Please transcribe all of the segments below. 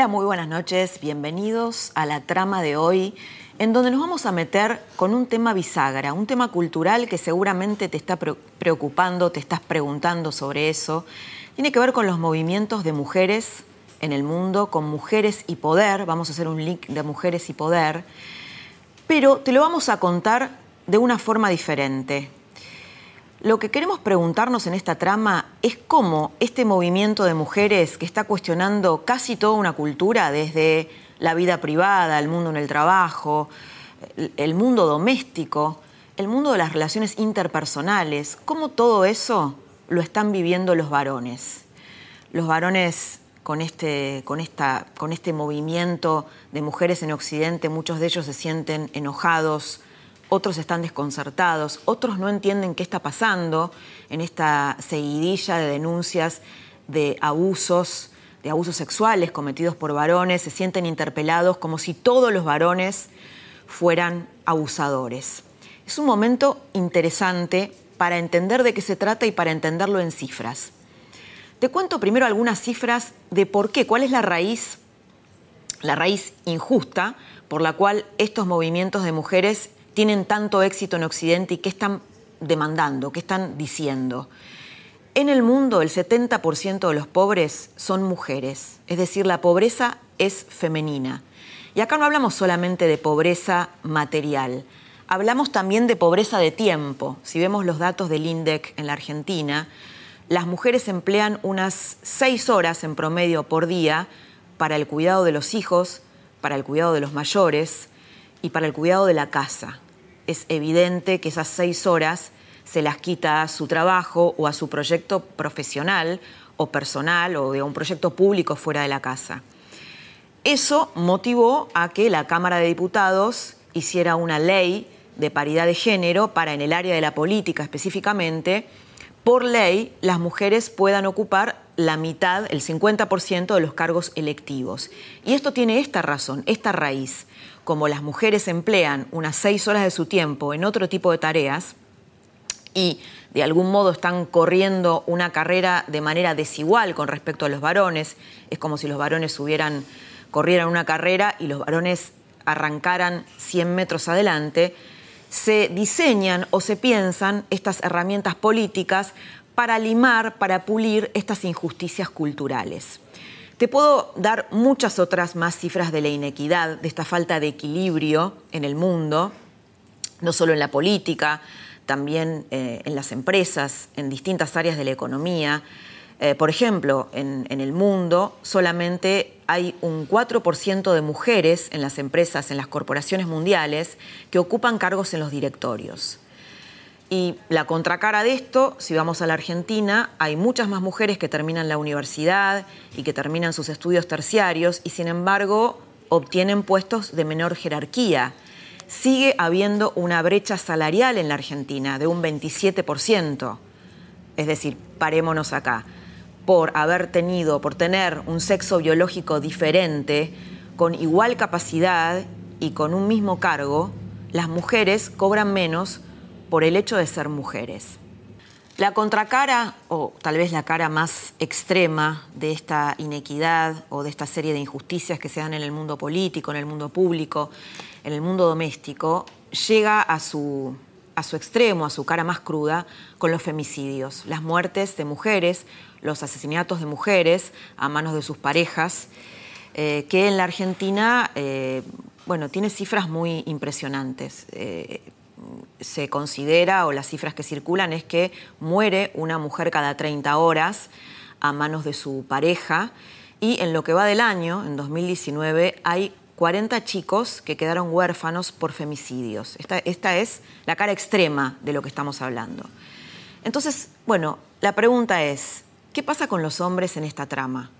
Hola, muy buenas noches, bienvenidos a la trama de hoy, en donde nos vamos a meter con un tema bisagra, un tema cultural que seguramente te está preocupando, te estás preguntando sobre eso. Tiene que ver con los movimientos de mujeres en el mundo, con mujeres y poder, vamos a hacer un link de mujeres y poder, pero te lo vamos a contar de una forma diferente, lo que queremos preguntarnos en esta trama es cómo este movimiento de mujeres que está cuestionando casi toda una cultura, desde la vida privada, el mundo en el trabajo, el mundo doméstico, el mundo de las relaciones interpersonales, cómo todo eso lo están viviendo los varones. Los varones con este, con, esta, con este movimiento de mujeres en Occidente, muchos de ellos se sienten enojados, otros están desconcertados, otros no entienden qué está pasando en esta seguidilla de denuncias de abusos, de abusos sexuales cometidos por varones, se sienten interpelados como si todos los varones fueran abusadores. Es un momento interesante para entender de qué se trata y para entenderlo en cifras. Te cuento primero algunas cifras de por qué, cuál es la raíz, la raíz injusta por la cual estos movimientos de mujeres tienen tanto éxito en Occidente y qué están demandando, qué están diciendo. En el mundo el 70% de los pobres son mujeres, es decir, la pobreza es femenina. Y acá no hablamos solamente de pobreza material, hablamos también de pobreza de tiempo. Si vemos los datos del INDEC en la Argentina, las mujeres emplean unas seis horas en promedio por día para el cuidado de los hijos, para el cuidado de los mayores, y para el cuidado de la casa. Es evidente que esas seis horas se las quita a su trabajo o a su proyecto profesional o personal o de un proyecto público fuera de la casa. Eso motivó a que la Cámara de Diputados hiciera una ley de paridad de género para en el área de la política específicamente, por ley las mujeres puedan ocupar la mitad, el 50% de los cargos electivos. Y esto tiene esta razón, esta raíz como las mujeres emplean unas seis horas de su tiempo en otro tipo de tareas y de algún modo están corriendo una carrera de manera desigual con respecto a los varones, es como si los varones hubieran, corrieran una carrera y los varones arrancaran 100 metros adelante, se diseñan o se piensan estas herramientas políticas para limar, para pulir estas injusticias culturales. Te puedo dar muchas otras más cifras de la inequidad, de esta falta de equilibrio en el mundo, no solo en la política, también eh, en las empresas, en distintas áreas de la economía. Eh, por ejemplo, en, en, el mundo solamente hay un 4% de mujeres en las empresas, en las corporaciones mundiales, que ocupan cargos en los directorios. Y la contracara de esto, si vamos a la Argentina, hay muchas más mujeres que terminan la universidad y que terminan sus estudios terciarios y sin embargo obtienen puestos de menor jerarquía. Sigue habiendo una brecha salarial en la Argentina de un 27%. Es decir, parémonos acá. Por haber tenido, por tener un sexo biológico diferente, con igual capacidad y con un mismo cargo, las mujeres cobran menos por el hecho de ser mujeres. La contracara, o tal vez la cara más extrema de esta inequidad o de esta serie de injusticias que se dan en el mundo político, en el mundo público, en el mundo doméstico, llega a su, a su extremo, a su cara más cruda, con los femicidios, las muertes de mujeres, los asesinatos de mujeres a manos de sus parejas, eh, que en la Argentina, eh, bueno, tiene cifras muy impresionantes. Eh, se considera, o las cifras que circulan, es que muere una mujer cada 30 horas a manos de su pareja y en lo que va del año, en 2019, hay 40 chicos que quedaron huérfanos por femicidios. Esta, esta es la cara extrema de lo que estamos hablando. Entonces, bueno, la pregunta es, ¿qué pasa con los hombres en esta trama?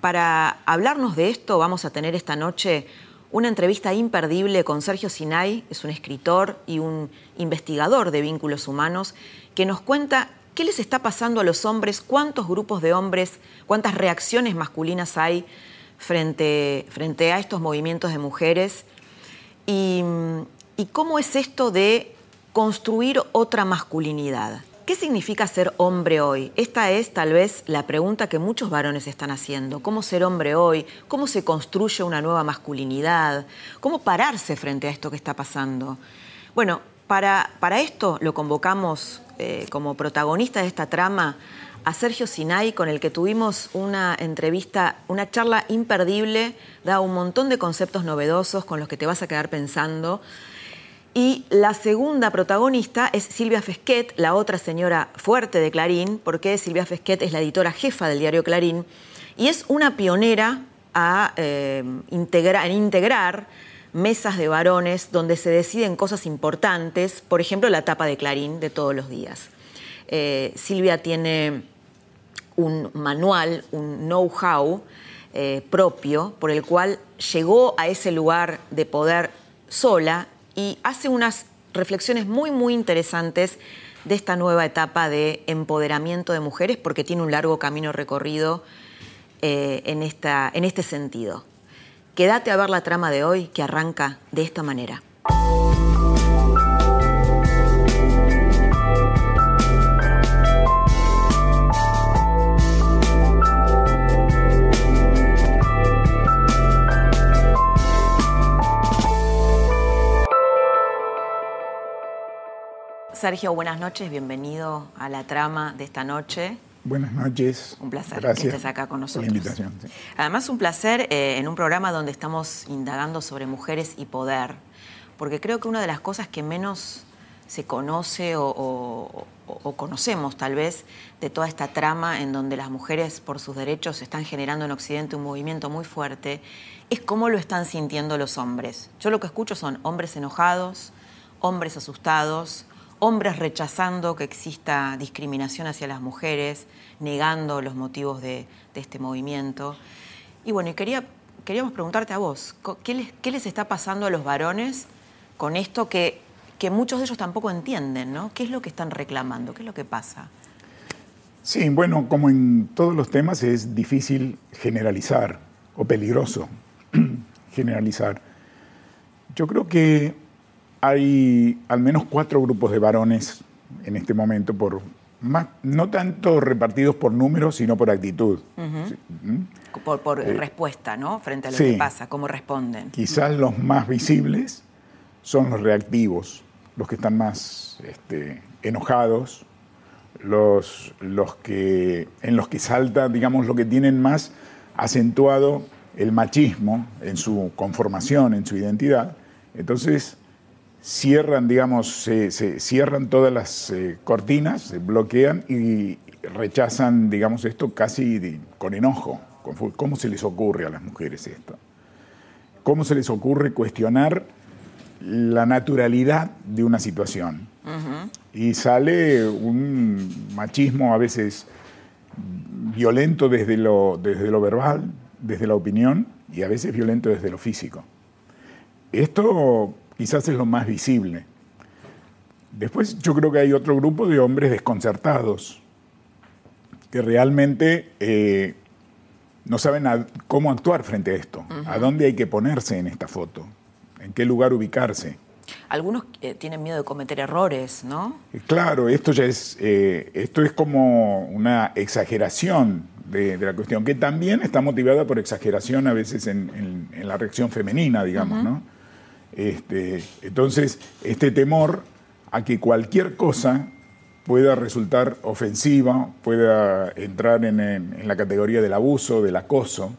Para hablarnos de esto vamos a tener esta noche una entrevista imperdible con Sergio Sinay, es un escritor y un investigador de vínculos humanos, que nos cuenta qué les está pasando a los hombres, cuántos grupos de hombres, cuántas reacciones masculinas hay frente, frente a estos movimientos de mujeres y, y cómo es esto de construir otra masculinidad. ¿Qué significa ser hombre hoy? Esta es tal vez la pregunta que muchos varones están haciendo. ¿Cómo ser hombre hoy? ¿Cómo se construye una nueva masculinidad? ¿Cómo pararse frente a esto que está pasando? Bueno, para, para esto lo convocamos eh, como protagonista de esta trama a Sergio Sinay, con el que tuvimos una entrevista, una charla imperdible, da un montón de conceptos novedosos con los que te vas a quedar pensando. Y la segunda protagonista es Silvia Fesquet, la otra señora fuerte de Clarín, porque Silvia Fesquet es la editora jefa del diario Clarín y es una pionera a, eh, en integrar mesas de varones donde se deciden cosas importantes, por ejemplo, la tapa de Clarín de todos los días. Eh, Silvia tiene un manual, un know-how eh, propio por el cual llegó a ese lugar de poder sola y hace unas reflexiones muy, muy interesantes de esta nueva etapa de empoderamiento de mujeres, porque tiene un largo camino recorrido eh, en, esta, en este sentido. Quédate a ver la trama de hoy que arranca de esta manera. Sergio, buenas noches, bienvenido a la trama de esta noche. Buenas noches. Un placer que estés acá con nosotros. Por la invitación. Además, un placer eh, en un programa donde estamos indagando sobre mujeres y poder, porque creo que una de las cosas que menos se conoce o, o, conocemos tal vez de toda esta trama en donde las mujeres por sus derechos están generando en Occidente un movimiento muy fuerte, es cómo lo están sintiendo los hombres. Yo lo que escucho son hombres enojados, hombres asustados, hombres rechazando que exista discriminación hacia las mujeres, negando los motivos de, este movimiento. Y bueno, y quería, queríamos preguntarte a vos, ¿qué les, ¿qué les, está pasando a los varones con esto que, que muchos de ellos tampoco entienden, ¿no? ¿Qué es lo que están reclamando? ¿Qué es lo que pasa? Sí, bueno, como en todos los temas es difícil generalizar o peligroso generalizar. Yo creo que hay al menos cuatro grupos de varones en este momento, por más, no tanto repartidos por números, sino por actitud. ¿Mm? Por, eh, respuesta, ¿no? Frente a lo que pasa, cómo responden. Quizás los más visibles son los reactivos, los que están más este, enojados, los, los que, en los que salta, digamos, lo que tienen más acentuado el machismo en su conformación, en su identidad. Entonces, cierran, digamos, se, cierran todas las eh, cortinas, se bloquean y rechazan, digamos, esto casi con enojo. ¿Cómo se les ocurre a las mujeres esto? ¿Cómo se les ocurre cuestionar la naturalidad de una situación? Y sale un machismo a veces violento desde lo, desde lo verbal, desde la opinión, y a veces violento desde lo físico. Esto quizás es lo más visible. Después yo creo que hay otro grupo de hombres desconcertados, que realmente eh, no saben cómo actuar frente a esto, a dónde hay que ponerse en esta foto, en qué lugar ubicarse. Algunos eh, tienen miedo de cometer errores, ¿no? Eh, claro, esto ya es, esto es como una exageración de, la cuestión, que también está motivada por exageración a veces en, la reacción femenina, digamos, ¿no? Este, entonces, este temor a que cualquier cosa pueda resultar ofensiva, pueda entrar en, la categoría del abuso, del acoso.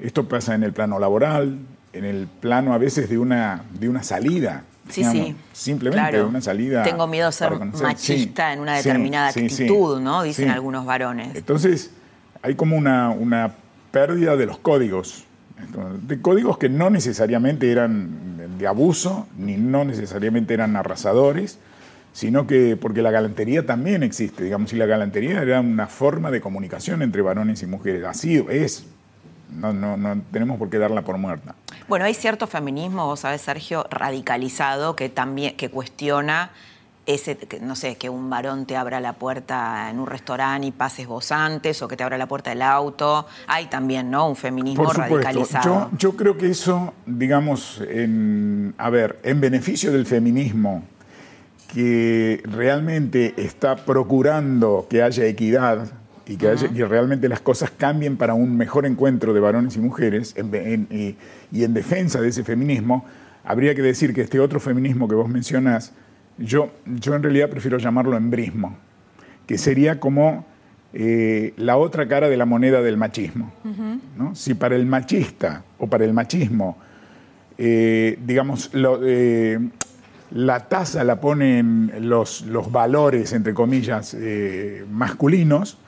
Esto pasa en el plano laboral, en el plano a veces de una, de una salida. Sí, sí. Simplemente de una salida. Tengo miedo de ser machista en una determinada actitud, ¿no? Dicen algunos varones. Entonces, hay como una, una pérdida de los códigos de códigos que no necesariamente eran de abuso, ni no necesariamente eran arrasadores, sino que porque la galantería también existe, digamos, y la galantería era una forma de comunicación entre varones y mujeres, así es, no, no, no tenemos por qué darla por muerta. Bueno, hay cierto feminismo, vos sabés, Sergio, radicalizado que también que cuestiona ese, no sé, que un varón te abra la puerta en un restaurante y pases vos antes, o que te abra la puerta del auto. Hay también, ¿no? Un feminismo radicalizado. Yo, yo, creo que eso, digamos, en, a ver, en beneficio del feminismo, que realmente está procurando que haya equidad y que, realmente las cosas cambien para un mejor encuentro de varones y mujeres y, en defensa de ese feminismo, habría que decir que este otro feminismo que vos mencionás, yo, yo en realidad prefiero llamarlo embrismo, que sería como eh, la otra cara de la moneda del machismo. Si para el machista o para el machismo, eh, digamos, eh, la tasa la ponen los, los valores, entre comillas, masculinos,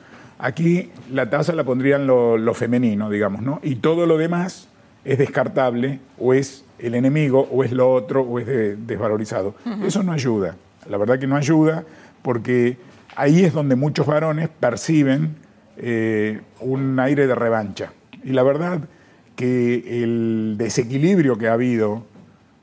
Aquí la tasa la pondrían lo, femenino, digamos, ¿no? Y todo lo demás es descartable, o es el enemigo, o es lo otro, o es desvalorizado. Eso no ayuda. La verdad que no ayuda porque ahí es donde muchos varones perciben eh, un aire de revancha. Y la verdad que el desequilibrio que ha habido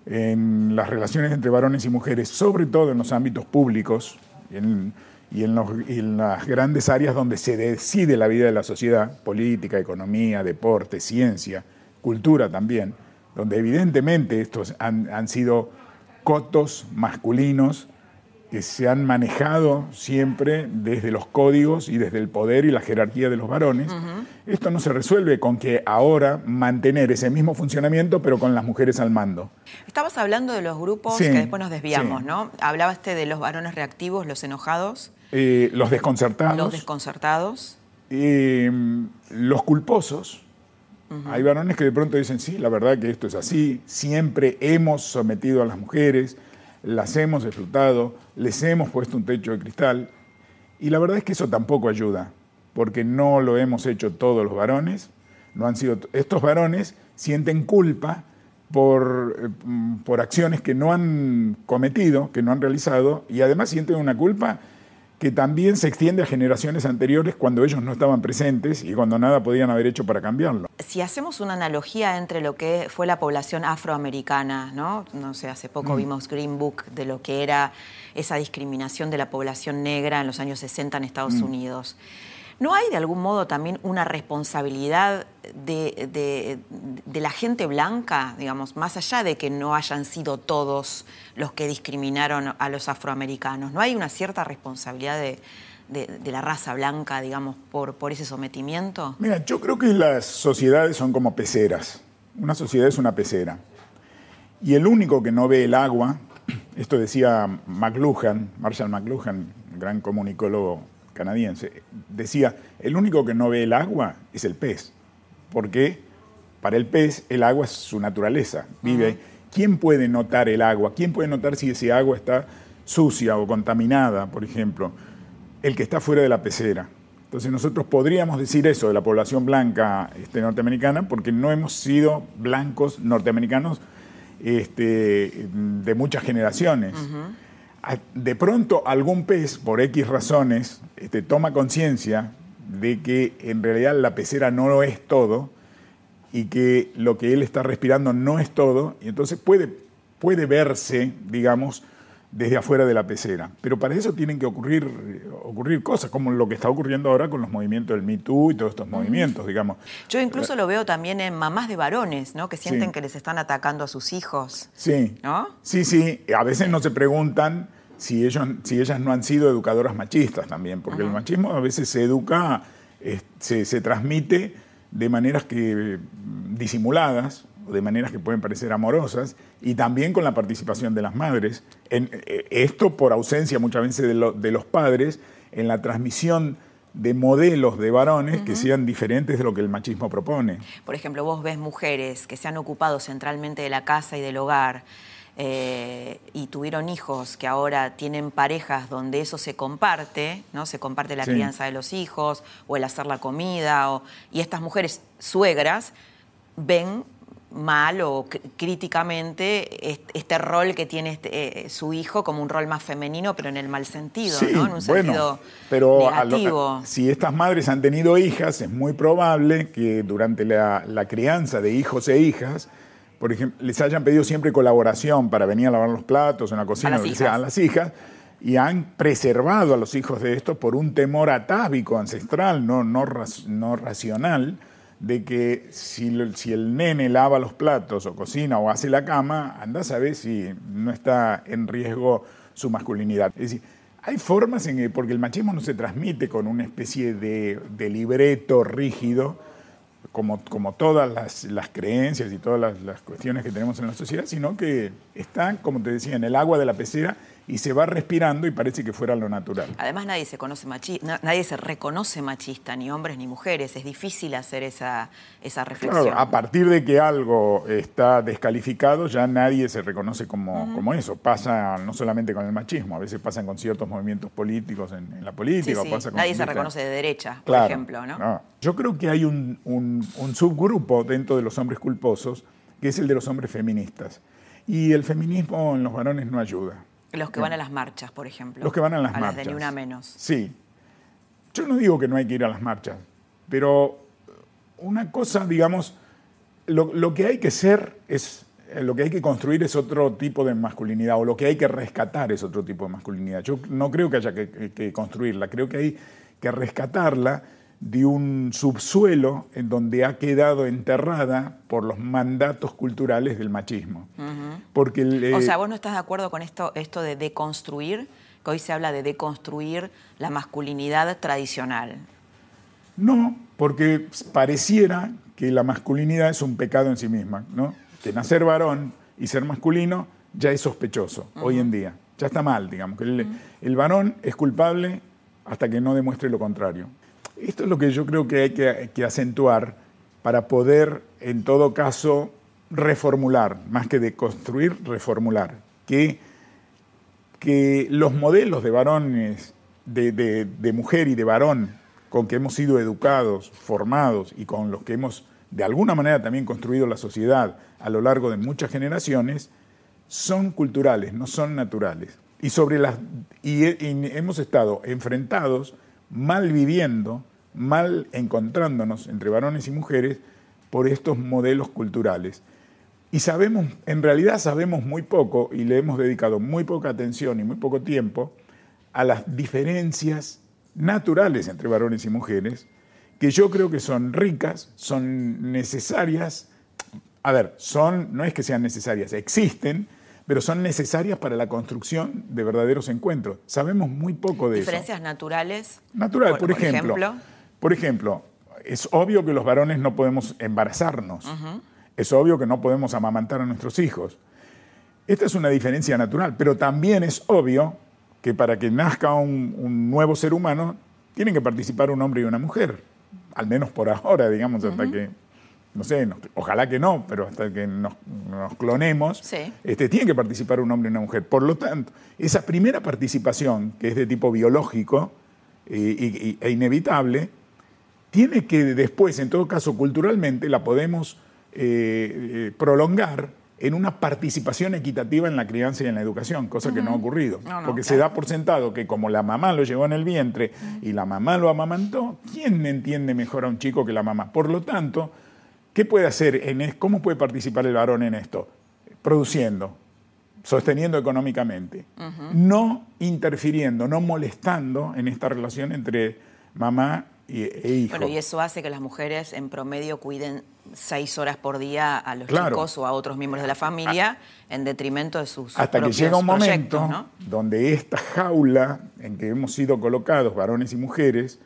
en las relaciones entre varones y mujeres, sobre todo en los ámbitos públicos, en, y en, las grandes áreas donde se decide la vida de la sociedad, política, economía, deporte, ciencia, cultura también, donde evidentemente estos han, sido cotos masculinos que se han manejado siempre desde los códigos y desde el poder y la jerarquía de los varones. Esto no se resuelve con que ahora mantener ese mismo funcionamiento, pero con las mujeres al mando. Estabas hablando de los grupos que después nos desviamos, ¿no? Hablabaste de los varones reactivos, los enojados. Eh, los desconcertados. Los desconcertados. Eh, los culposos. Hay varones que de pronto dicen, sí, la verdad que esto es así, siempre hemos sometido a las mujeres, las hemos explotado, les hemos puesto un techo de cristal. Y la verdad es que eso tampoco ayuda, porque no lo hemos hecho todos los varones. No han sido, estos varones sienten culpa por, eh, por acciones que no han cometido, que no han realizado, y además sienten una culpa que también se extiende a generaciones anteriores cuando ellos no estaban presentes y cuando nada podían haber hecho para cambiarlo. Si hacemos una analogía entre lo que fue la población afroamericana, ¿no? No sé, hace poco mm. vimos Green Book de lo que era esa discriminación de la población negra en los años 60 en Estados mm. Unidos. ¿No hay de algún modo también una responsabilidad de, la gente blanca, digamos, más allá de que no hayan sido todos los que discriminaron a los afroamericanos? ¿No hay una cierta responsabilidad de, la raza blanca, digamos, por, por ese sometimiento? Mira, yo creo que las sociedades son como peceras. Una sociedad es una pecera. Y el único que no ve el agua, esto decía McLuhan, Marshall McLuhan, gran comunicólogo canadiense, decía, el único que no ve el agua es el pez, porque para el pez el agua es su naturaleza, vive. ¿Quién puede notar el agua? ¿Quién puede notar si ese agua está sucia o contaminada, por ejemplo? El que está fuera de la pecera. Entonces nosotros podríamos decir eso de la población blanca este, norteamericana porque no hemos sido blancos norteamericanos este, de muchas generaciones de pronto algún pez, por X razones, este, toma conciencia de que en realidad la pecera no lo es todo y que lo que él está respirando no es todo, y entonces puede, puede verse, digamos, desde afuera de la pecera. Pero para eso tienen que ocurrir, ocurrir cosas, como lo que está ocurriendo ahora con los movimientos del Me Too y todos estos movimientos, digamos. Yo incluso lo veo también en mamás de varones, ¿no? Que sienten que les están atacando a sus hijos. Sí. ¿No? Sí, sí. A veces no se preguntan si, ellos, si ellas no han sido educadoras machistas también, porque el machismo a veces se educa, se, se transmite de maneras que disimuladas, de maneras que pueden parecer amorosas, y también con la participación de las madres. En, eh, esto por ausencia muchas veces de, de, los padres en la transmisión de modelos de varones que sean diferentes de lo que el machismo propone. Por ejemplo, vos ves mujeres que se han ocupado centralmente de la casa y del hogar, eh, y tuvieron hijos que ahora tienen parejas donde eso se comparte, ¿no? Se comparte la crianza de los hijos o el hacer la comida, y estas mujeres suegras ven mal o críticamente este, rol que tiene este, eh, su hijo como un rol más femenino, pero en el mal sentido, ¿no? En un sentido pero negativo. si estas madres han tenido hijas, es muy probable que durante la, crianza de hijos e hijas, por ejemplo, les hayan pedido siempre colaboración para venir a lavar los platos en la cocina, a las, hijas. a las hijas y han preservado a los hijos de esto por un temor atávico, ancestral, no, no, no racional, de que si, el nene lava los platos o cocina o hace la cama, anda a saber si no está en riesgo su masculinidad. Es decir, hay formas en que, porque el machismo no se transmite con una especie de, libreto rígido, como, como todas las, creencias y todas las, las, cuestiones que tenemos en la sociedad, sino que está, como te decía, en el agua de la pecera y se va respirando y parece que fuera lo natural. Además nadie se conoce nadie se reconoce machista, ni hombres ni mujeres. Es difícil hacer esa, esa reflexión. Claro, a partir de que algo está descalificado, ya nadie se reconoce como, como eso. Pasa no solamente con el machismo, a veces pasan con ciertos movimientos políticos en, la política. nadie se reconoce de derecha, por ejemplo. ¿no? Yo creo que hay un, un subgrupo dentro de los hombres culposos, que es el de los hombres feministas. Y el feminismo en los varones no ayuda. Los que van a las marchas, por ejemplo. Los que van a las marchas. Las de ni una menos. Sí. Yo no digo que no hay que ir a las marchas, pero una cosa, digamos, lo, que hay que ser es, eh, lo que hay que construir es otro tipo de masculinidad, o lo que hay que rescatar es otro tipo de masculinidad. Yo no creo que haya que construirla, creo que hay que rescatarla de un subsuelo en donde ha quedado enterrada por los mandatos culturales del machismo. Porque o sea, vos no estás de acuerdo con esto, esto de deconstruir, que hoy se habla de deconstruir la masculinidad tradicional. No, porque pareciera que la masculinidad es un pecado en sí misma, ¿no? Que nacer varón y ser masculino ya es sospechoso hoy en día. Ya está mal, digamos, que el varón es culpable hasta que no demuestre lo contrario. Esto es lo que yo creo que hay que, acentuar para poder, en todo caso, reformular, más que de construir, reformular. Que, que los modelos de varones, de, mujer y de varón con que hemos sido educados, formados y con los que hemos de alguna manera también construido la sociedad a lo largo de muchas generaciones, son culturales, no son naturales. Y, sobre las, y hemos estado enfrentados, mal viviendo, mal encontrándonos entre varones y mujeres por estos modelos culturales. Y sabemos, en realidad sabemos muy poco y le hemos dedicado muy poca atención y muy poco tiempo a las diferencias naturales entre varones y mujeres, que yo creo que son ricas, son necesarias, a ver, son, no es que sean necesarias, existen, pero son necesarias para la construcción de verdaderos encuentros. Sabemos muy poco de eso. ¿Diferencias naturales? Natural, por, ejemplo por ejemplo, es obvio que los varones no podemos embarazarnos. Es obvio que no podemos amamantar a nuestros hijos. Esta es una diferencia natural, pero también es obvio que para que nazca un, nuevo ser humano tienen que participar un hombre y una mujer, al menos por ahora, digamos, hasta que, no sé, ojalá que no, pero hasta que nos, clonemos, este, tiene que participar un hombre y una mujer. Por lo tanto, esa primera participación, que es de tipo biológico eh, e inevitable, tiene que después, en todo caso culturalmente, la podemos eh, eh, prolongar en una participación equitativa en la crianza y en la educación, cosa que no ha ocurrido. porque se da por sentado que como la mamá lo llevó en el vientre y la mamá lo amamantó, ¿quién entiende mejor a un chico que la mamá? Por lo tanto, ¿qué puede hacer? En, ¿Cómo puede participar el varón en esto? Produciendo, sosteniendo económicamente, no interfiriendo, no molestando en esta relación entre mamá e bueno, y eso hace que las mujeres en promedio cuiden seis horas por día a los chicos o a otros miembros de la familia en detrimento de sus Hasta que llega un momento donde esta jaula en que hemos sido colocados, varones y mujeres,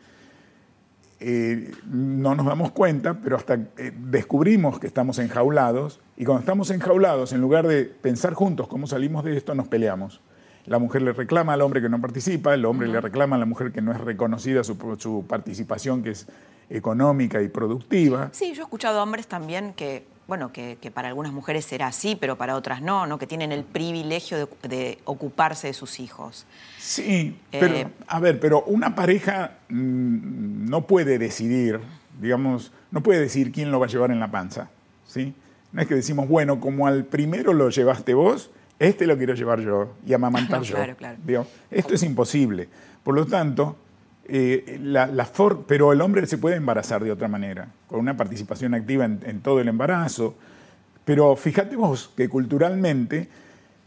eh, no nos damos cuenta, pero hasta eh, descubrimos que estamos enjaulados y cuando estamos enjaulados, en lugar de pensar juntos cómo salimos de esto, nos peleamos la mujer le reclama al hombre que no participa, el hombre le reclama a la mujer que no es reconocida su, participación, que es económica y productiva. Sí, yo he escuchado hombres también que, bueno, que, para algunas mujeres será así, pero para otras no, ¿no? que tienen el privilegio de, ocuparse de sus hijos. Sí, pero, eh, a ver, pero una pareja mm, no puede decidir, digamos, no puede decir quién lo va a llevar en la panza. ¿sí? No es que decimos, bueno, como al primero lo llevaste vos, este lo quiero llevar yo y amamantar yo. Claro, claro. Esto es imposible. Por lo tanto, eh, la, pero el hombre se puede embarazar de otra manera, con una participación activa en, todo el embarazo. Pero fíjate vos que culturalmente,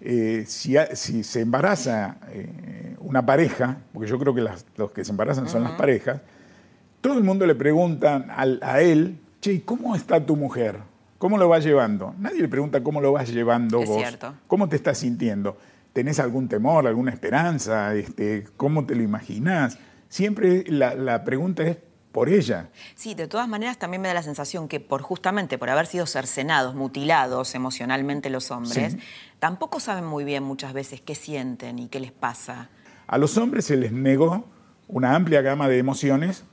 eh, si, se embaraza eh, una pareja, porque yo creo que los que se embarazan son las parejas, todo el mundo le pregunta a él, che, ¿cómo está tu mujer? ¿Cómo lo vas llevando? Nadie le pregunta cómo lo vas llevando es vos. Cierto. ¿Cómo te estás sintiendo? ¿Tenés algún temor, alguna esperanza? Este, ¿Cómo te lo imaginás? Siempre la, pregunta es por ella. Sí, de todas maneras también me da la sensación que por justamente por haber sido cercenados, mutilados emocionalmente los hombres, tampoco saben muy bien muchas veces qué sienten y qué les pasa. A los hombres se les negó una amplia gama de emociones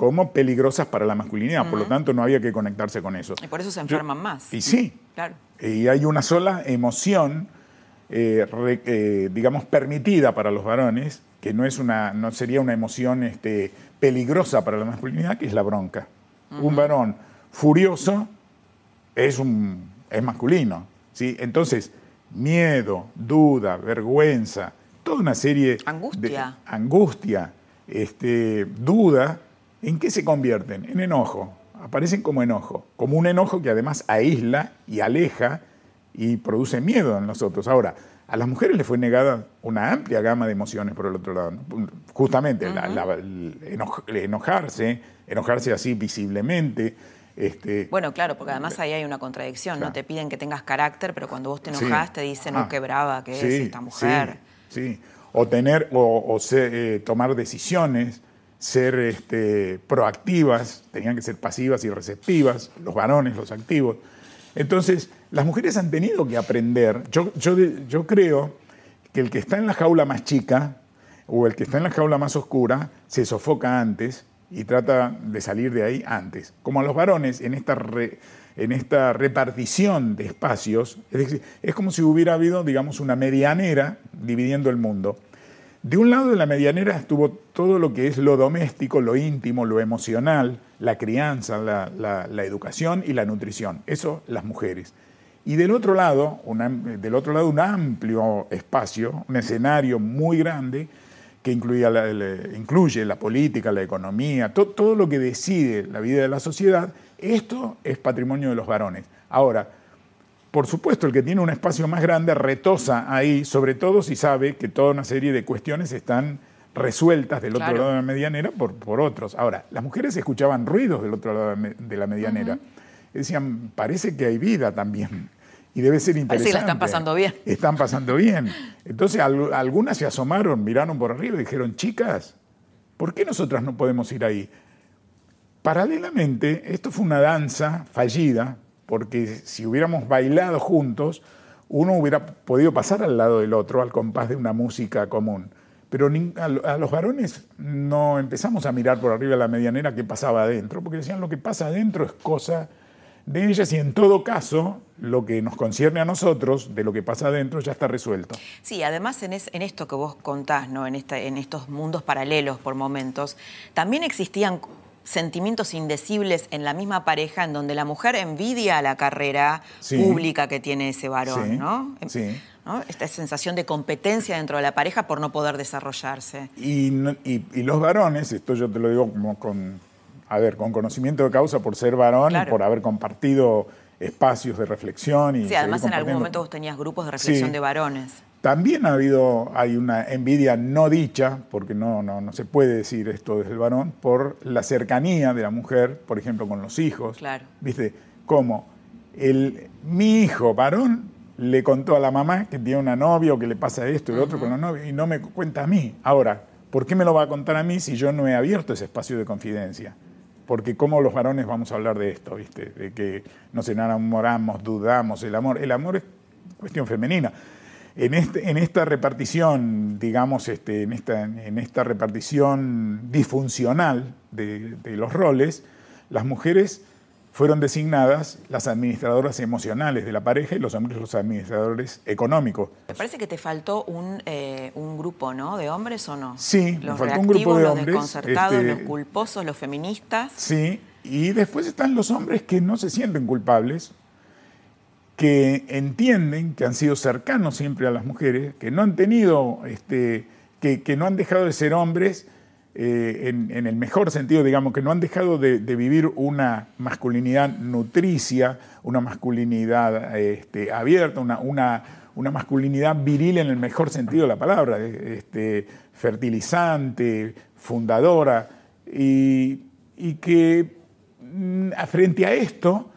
como peligrosas para la masculinidad, por lo tanto no había que conectarse con eso. Y por eso se enferman más. Y sí, claro. Y hay una sola emoción, eh, eh, digamos, permitida para los varones, que no, es una, no sería una emoción este, peligrosa para la masculinidad, que es la bronca. Un varón furioso es, un, es masculino. ¿sí? Entonces, miedo, duda, vergüenza, toda una serie angustia. de angustia, este, duda, ¿En qué se convierten? En enojo. Aparecen como enojo, como un enojo que además aísla y aleja y produce miedo en nosotros. Ahora, a las mujeres les fue negada una amplia gama de emociones por el otro lado. Justamente enojarse, enojarse así visiblemente. Este, bueno, claro, porque además ahí hay una contradicción, ¿no? Te piden que tengas carácter, pero cuando vos te enojas te dicen, no, qué brava que es esta mujer. Sí, o tener, o, eh, tomar decisiones ser este, proactivas, tenían que ser pasivas y receptivas, los varones, los activos. Entonces, las mujeres han tenido que aprender. Yo, yo, yo creo que el que está en la jaula más chica o el que está en la jaula más oscura se sofoca antes y trata de salir de ahí antes. Como a los varones en esta, en esta repartición de espacios, es decir, es como si hubiera habido, digamos, una medianera dividiendo el mundo. De un lado de la medianera estuvo todo lo que es lo doméstico, lo íntimo, lo emocional, la crianza, la, educación y la nutrición. Eso las mujeres. Y del otro lado, del otro lado un amplio espacio, un escenario muy grande que incluye la política, la economía, todo lo que decide la vida de la sociedad. Esto es patrimonio de los varones. Ahora, por supuesto, el que tiene un espacio más grande retosa ahí, sobre todo si sabe que toda una serie de cuestiones están resueltas del otro lado de la medianera por, por, otros. Ahora, las mujeres escuchaban ruidos del otro lado de la medianera. Decían, parece que hay vida también. Y debe ser interesante. La están pasando bien. Están pasando bien. Entonces algunas se asomaron, miraron por arriba y dijeron, chicas, ¿por qué nosotras no podemos ir ahí? Paralelamente, esto fue una danza fallida, porque si hubiéramos bailado juntos, uno hubiera podido pasar al lado del otro al compás de una música común. Pero a los varones no empezamos a mirar por arriba la medianera qué pasaba adentro, porque decían lo que pasa adentro es cosa de ellas y en todo caso lo que nos concierne a nosotros de lo que pasa adentro ya está resuelto. Sí, además en, esto que vos contás, ¿no? en estos mundos paralelos por momentos, también existían sentimientos indecibles en la misma pareja en donde la mujer envidia la carrera pública que tiene ese varón, ¿no? Sí. Esta sensación de competencia dentro de la pareja por no poder desarrollarse. Y, los varones, esto yo te lo digo como con, a ver, con conocimiento de causa por ser varón y por haber compartido espacios de reflexión. Y sí, además en algún momento vos tenías grupos de reflexión de varones. También ha habido, hay una envidia no dicha, porque no, no, no se puede decir esto desde el varón, por la cercanía de la mujer, por ejemplo, con los hijos. Claro. ¿Viste? Como el, mi hijo varón le contó a la mamá que tiene una novia o que le pasa esto y lo otro con los novios y no me cuenta a mí. Ahora, ¿por qué me lo va a contar a mí si yo no he abierto ese espacio de confidencia? Porque cómo los varones vamos a hablar de esto, ¿viste? De que nos enamoramos, dudamos, el amor. El amor es cuestión femenina. En, este, en esta repartición, digamos, este, en, esta, en esta repartición disfuncional de, los roles, las mujeres fueron designadas las administradoras emocionales de la pareja y los hombres los administradores económicos. Me parece que te faltó un, eh, un grupo, ¿no? ¿De hombres o no? Sí, los me faltó un grupo de los hombres. desconcertados, este, los culposos, los feministas. Sí, y después están los hombres que no se sienten culpables, que entienden, que han sido cercanos siempre a las mujeres, que no han tenido, este, que, no han dejado de ser hombres eh, en, el mejor sentido, digamos, que no han dejado de, vivir una masculinidad nutricia, una masculinidad este, abierta, una, una, masculinidad viril en el mejor sentido de la palabra, este, fertilizante, fundadora, y, y que mm, frente a esto,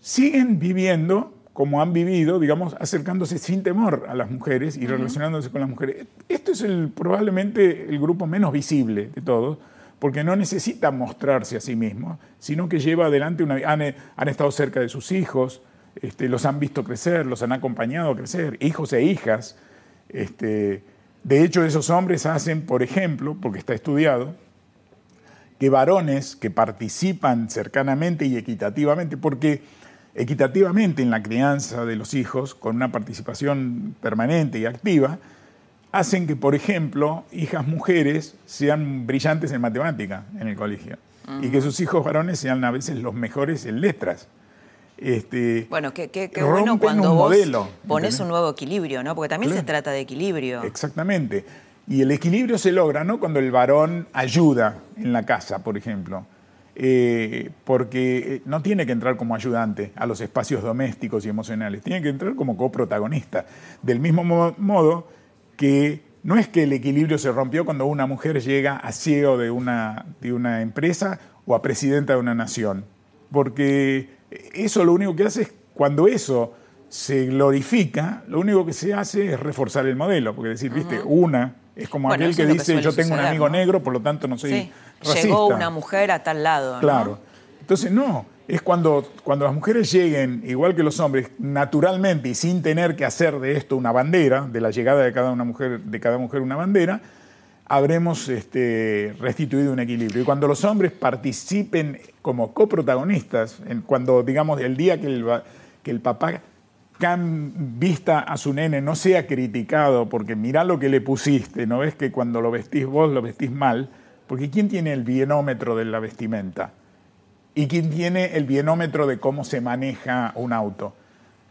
siguen viviendo como han vivido, digamos, acercándose sin temor a las mujeres y relacionándose con las mujeres. Esto es el, probablemente el grupo menos visible de todos, porque no necesita mostrarse a sí mismo, sino que lleva adelante una... Han, han estado cerca de sus hijos, este, los han visto crecer, los han acompañado a crecer, hijos e hijas. Este, de hecho, esos hombres hacen, por ejemplo, porque está estudiado, que varones que participan cercanamente y equitativamente, porque equitativamente en la crianza de los hijos, con una participación permanente y activa, hacen que, por ejemplo, hijas mujeres sean brillantes en matemática en el colegio y que sus hijos varones sean a veces los mejores en letras. Este, bueno, qué, qué, bueno cuando vos modelo, pones un nuevo equilibrio, ¿no? Porque también se trata de equilibrio. Exactamente. Y el equilibrio se logra, ¿no? Cuando el varón ayuda en la casa, por ejemplo. Eh, porque eh, no tiene que entrar como ayudante a los espacios domésticos y emocionales, tiene que entrar como coprotagonista. Del mismo modo que no es que el equilibrio se rompió cuando una mujer llega a CEO de una, de una empresa o a presidenta de una nación, porque eso lo único que hace es cuando eso se glorifica, lo único que se hace es reforzar el modelo, porque decir, viste, una es como aquel que dice yo tengo un amigo negro, por lo tanto no soy Llegó una mujer a tal lado. Claro. Entonces, no, es cuando, cuando las mujeres lleguen, igual que los hombres, naturalmente y sin tener que hacer de esto una bandera, de la llegada de cada, una mujer, de cada mujer una bandera, habremos este, restituido un equilibrio. Y cuando los hombres participen como coprotagonistas, en, cuando digamos el día que el, que el papá vista a su nene no sea criticado porque mira lo que le pusiste, no ves que cuando lo vestís vos lo vestís mal, porque ¿quién tiene el bienómetro de la vestimenta? ¿Y quién tiene el bienómetro de cómo se maneja un auto?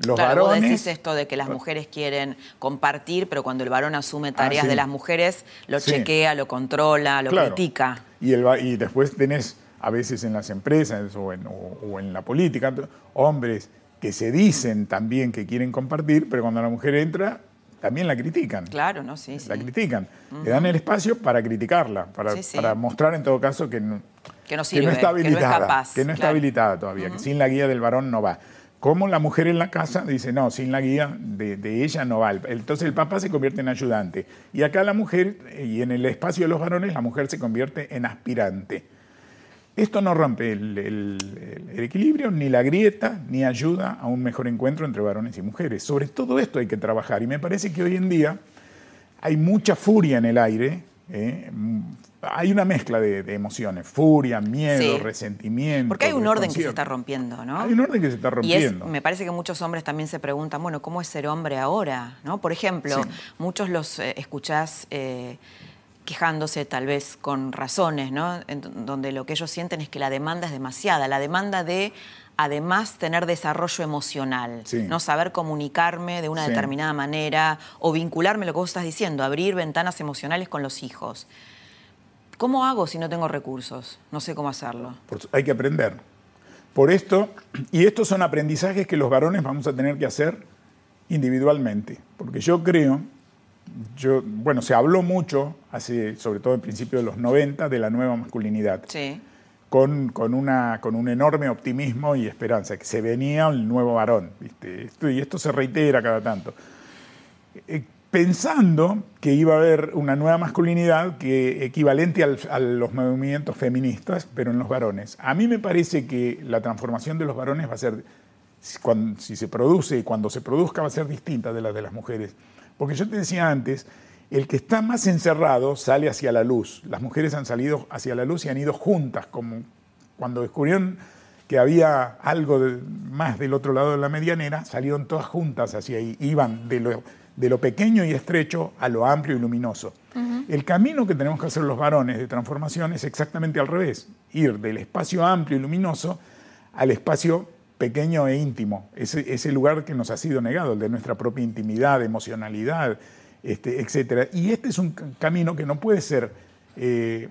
Los claro, varones. Vos decís esto de que las mujeres quieren compartir, pero cuando el varón asume tareas ah, de las mujeres, lo chequea, lo controla, lo critica. Y, el, y después tenés a veces en las empresas o en, o en la política hombres que se dicen también que quieren compartir, pero cuando la mujer entra, también la critican. Claro, ¿no? Sí, La critican. Le dan el espacio para criticarla, para, para mostrar en todo caso que no, que no, está habilitada, que no, está habilitada todavía, que sin la guía del varón no va. Como la mujer en la casa dice, no, sin la guía de, de, ella no va. Entonces el papá se convierte en ayudante. Y acá la mujer, y en el espacio de los varones, la mujer se convierte en aspirante. Esto no rompe el, equilibrio, ni la grieta, ni ayuda a un mejor encuentro entre varones y mujeres. Sobre todo esto hay que trabajar y me parece que hoy en día hay mucha furia en el aire. ¿eh? Hay una mezcla de, emociones, furia, miedo, resentimiento. Porque hay un orden que se está rompiendo, ¿no? Hay un orden que se está rompiendo. Y me parece que muchos hombres también se preguntan, bueno, ¿cómo es ser hombre ahora? ¿No? Por ejemplo, muchos los eh, escuchás... Eh, quejándose tal vez con razones, ¿no? donde lo que ellos sienten es que la demanda es demasiada, la demanda de además tener desarrollo emocional, no saber comunicarme de una determinada manera o vincularme lo que vos estás diciendo, abrir ventanas emocionales con los hijos. ¿Cómo hago si no tengo recursos? No sé cómo hacerlo. Hay que aprender. Por esto, y estos son aprendizajes que los varones vamos a tener que hacer individualmente, porque yo creo yo, bueno, se habló mucho, sobre todo en principio de los 90, de la nueva masculinidad. Sí. Con, con, una, con un enorme optimismo y esperanza, que se venía un nuevo varón. ¿viste? y esto se reitera cada tanto. Eh, pensando que iba a haber una nueva masculinidad que equivalente a los movimientos feministas, pero en los varones. A mí me parece que la transformación de los varones va a ser, si se produce y cuando se produzca, va a ser distinta de la de las mujeres. Porque yo te decía antes, el que está más encerrado sale hacia la luz. Las mujeres han salido hacia la luz y han ido juntas, como cuando descubrieron que había algo más del otro lado de la medianera, salieron todas juntas hacia ahí, iban de lo, de lo pequeño y estrecho a lo amplio y luminoso. El camino que tenemos que hacer los varones de transformación es exactamente al revés, ir del espacio amplio y luminoso al espacio pequeño e íntimo, ese, ese lugar que nos ha sido negado, el de nuestra propia intimidad, emocionalidad, este, etc. Y este es un camino que no puede ser eh,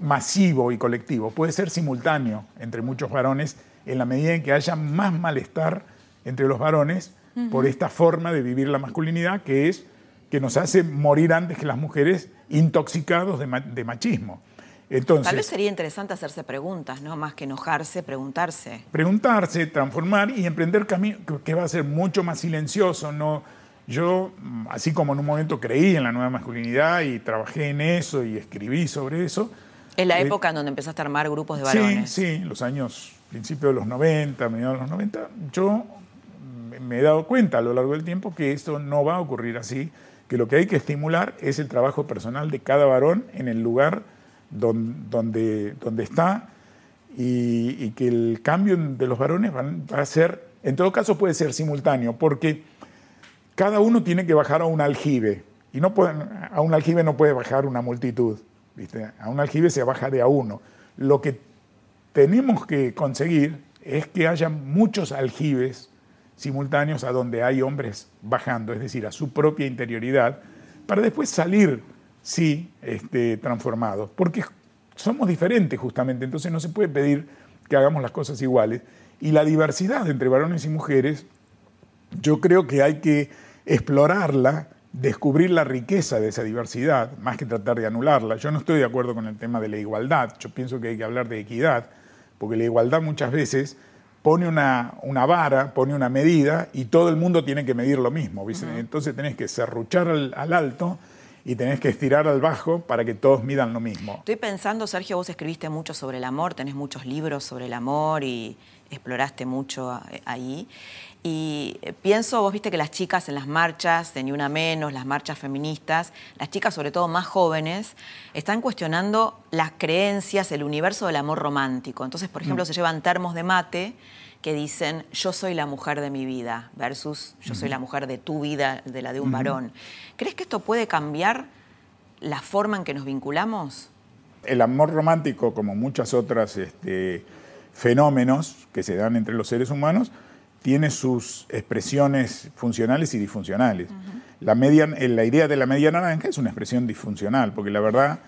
masivo y colectivo, puede ser simultáneo entre muchos varones en la medida en que haya más malestar entre los varones por esta forma de vivir la masculinidad que es que nos hace morir antes que las mujeres intoxicados de, machismo. Entonces, Tal vez sería interesante hacerse preguntas, ¿no? Más que enojarse, preguntarse. Preguntarse, transformar y emprender camino que va a ser mucho más silencioso. No, yo, así como en un momento creí en la nueva masculinidad y trabajé en eso y escribí sobre eso. Es la eh, época en donde empezaste a armar grupos de varones. Sí, sí, los años, principios de los 90, mediados de los 90. Yo me he dado cuenta a lo largo del tiempo que esto no va a ocurrir así que lo que hay que estimular es el trabajo personal de cada varón en el lugar donde, donde, está y, que el cambio de los varones va a ser, en todo caso puede ser simultáneo, porque cada uno tiene que bajar a un aljibe y no a un aljibe no puede bajar una multitud, ¿viste? a un aljibe se baja de a uno. Lo que tenemos que conseguir es que haya muchos aljibes simultáneos a donde hay hombres bajando, es decir, a su propia interioridad, para después salir, sí, este, transformados. Porque somos diferentes justamente, entonces no se puede pedir que hagamos las cosas iguales. Y la diversidad entre varones y mujeres, yo creo que hay que explorarla, descubrir la riqueza de esa diversidad, más que tratar de anularla. Yo no estoy de acuerdo con el tema de la igualdad, yo pienso que hay que hablar de equidad, porque la igualdad muchas veces pone una, una, vara, pone una medida y todo el mundo tiene que medir lo mismo. Entonces tenés que serruchar al, alto y tenés que estirar al bajo para que todos midan lo mismo. Estoy pensando, Sergio, vos escribiste mucho sobre el amor, tenés muchos libros sobre el amor y exploraste mucho eh, ahí. Y eh, pienso, vos viste que las chicas en las marchas, de Ni Una Menos, las marchas feministas, las chicas sobre todo más jóvenes, están cuestionando las creencias, el universo del amor romántico. Entonces, por ejemplo, mm. se llevan termos de mate que dicen yo soy la mujer de mi vida versus yo soy la mujer de tu vida, de la de un varón. ¿Crees que esto puede cambiar la forma en que nos vinculamos? El amor romántico, como muchas otras este, fenómenos que se dan entre los seres humanos, tiene sus expresiones funcionales y disfuncionales. la, media, la idea de la media naranja es una expresión disfuncional, porque la verdad,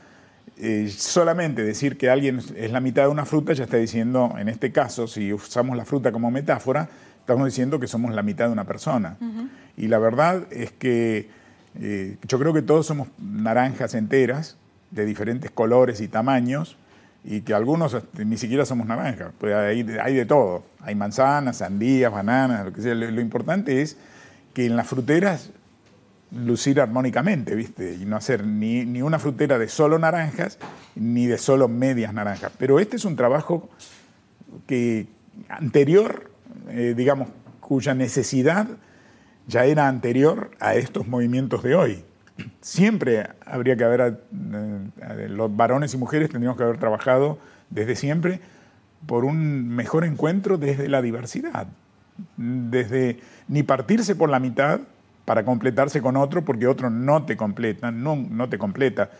eh, solamente decir que alguien es la mitad de una fruta ya está diciendo, en este caso, si usamos la fruta como metáfora, estamos diciendo que somos la mitad de una persona. Y la verdad es que eh, yo creo que todos somos naranjas enteras, de diferentes colores y tamaños, y que algunos ni siquiera somos naranjas, pues hay, hay, de todo, hay manzanas, sandías, bananas, lo que sea. Lo, importante es que en las fruteras lucir armónicamente, ¿viste? Y no hacer ni, ni, una frutera de solo naranjas, ni de solo medias naranjas. Pero este es un trabajo que anterior, eh, digamos, cuya necesidad ya era anterior a estos movimientos de hoy siempre habría que haber, eh, los varones y mujeres tendríamos que haber trabajado desde siempre por un mejor encuentro desde la diversidad, desde ni partirse por la mitad para completarse con otro porque otro no te completa, no, no te completa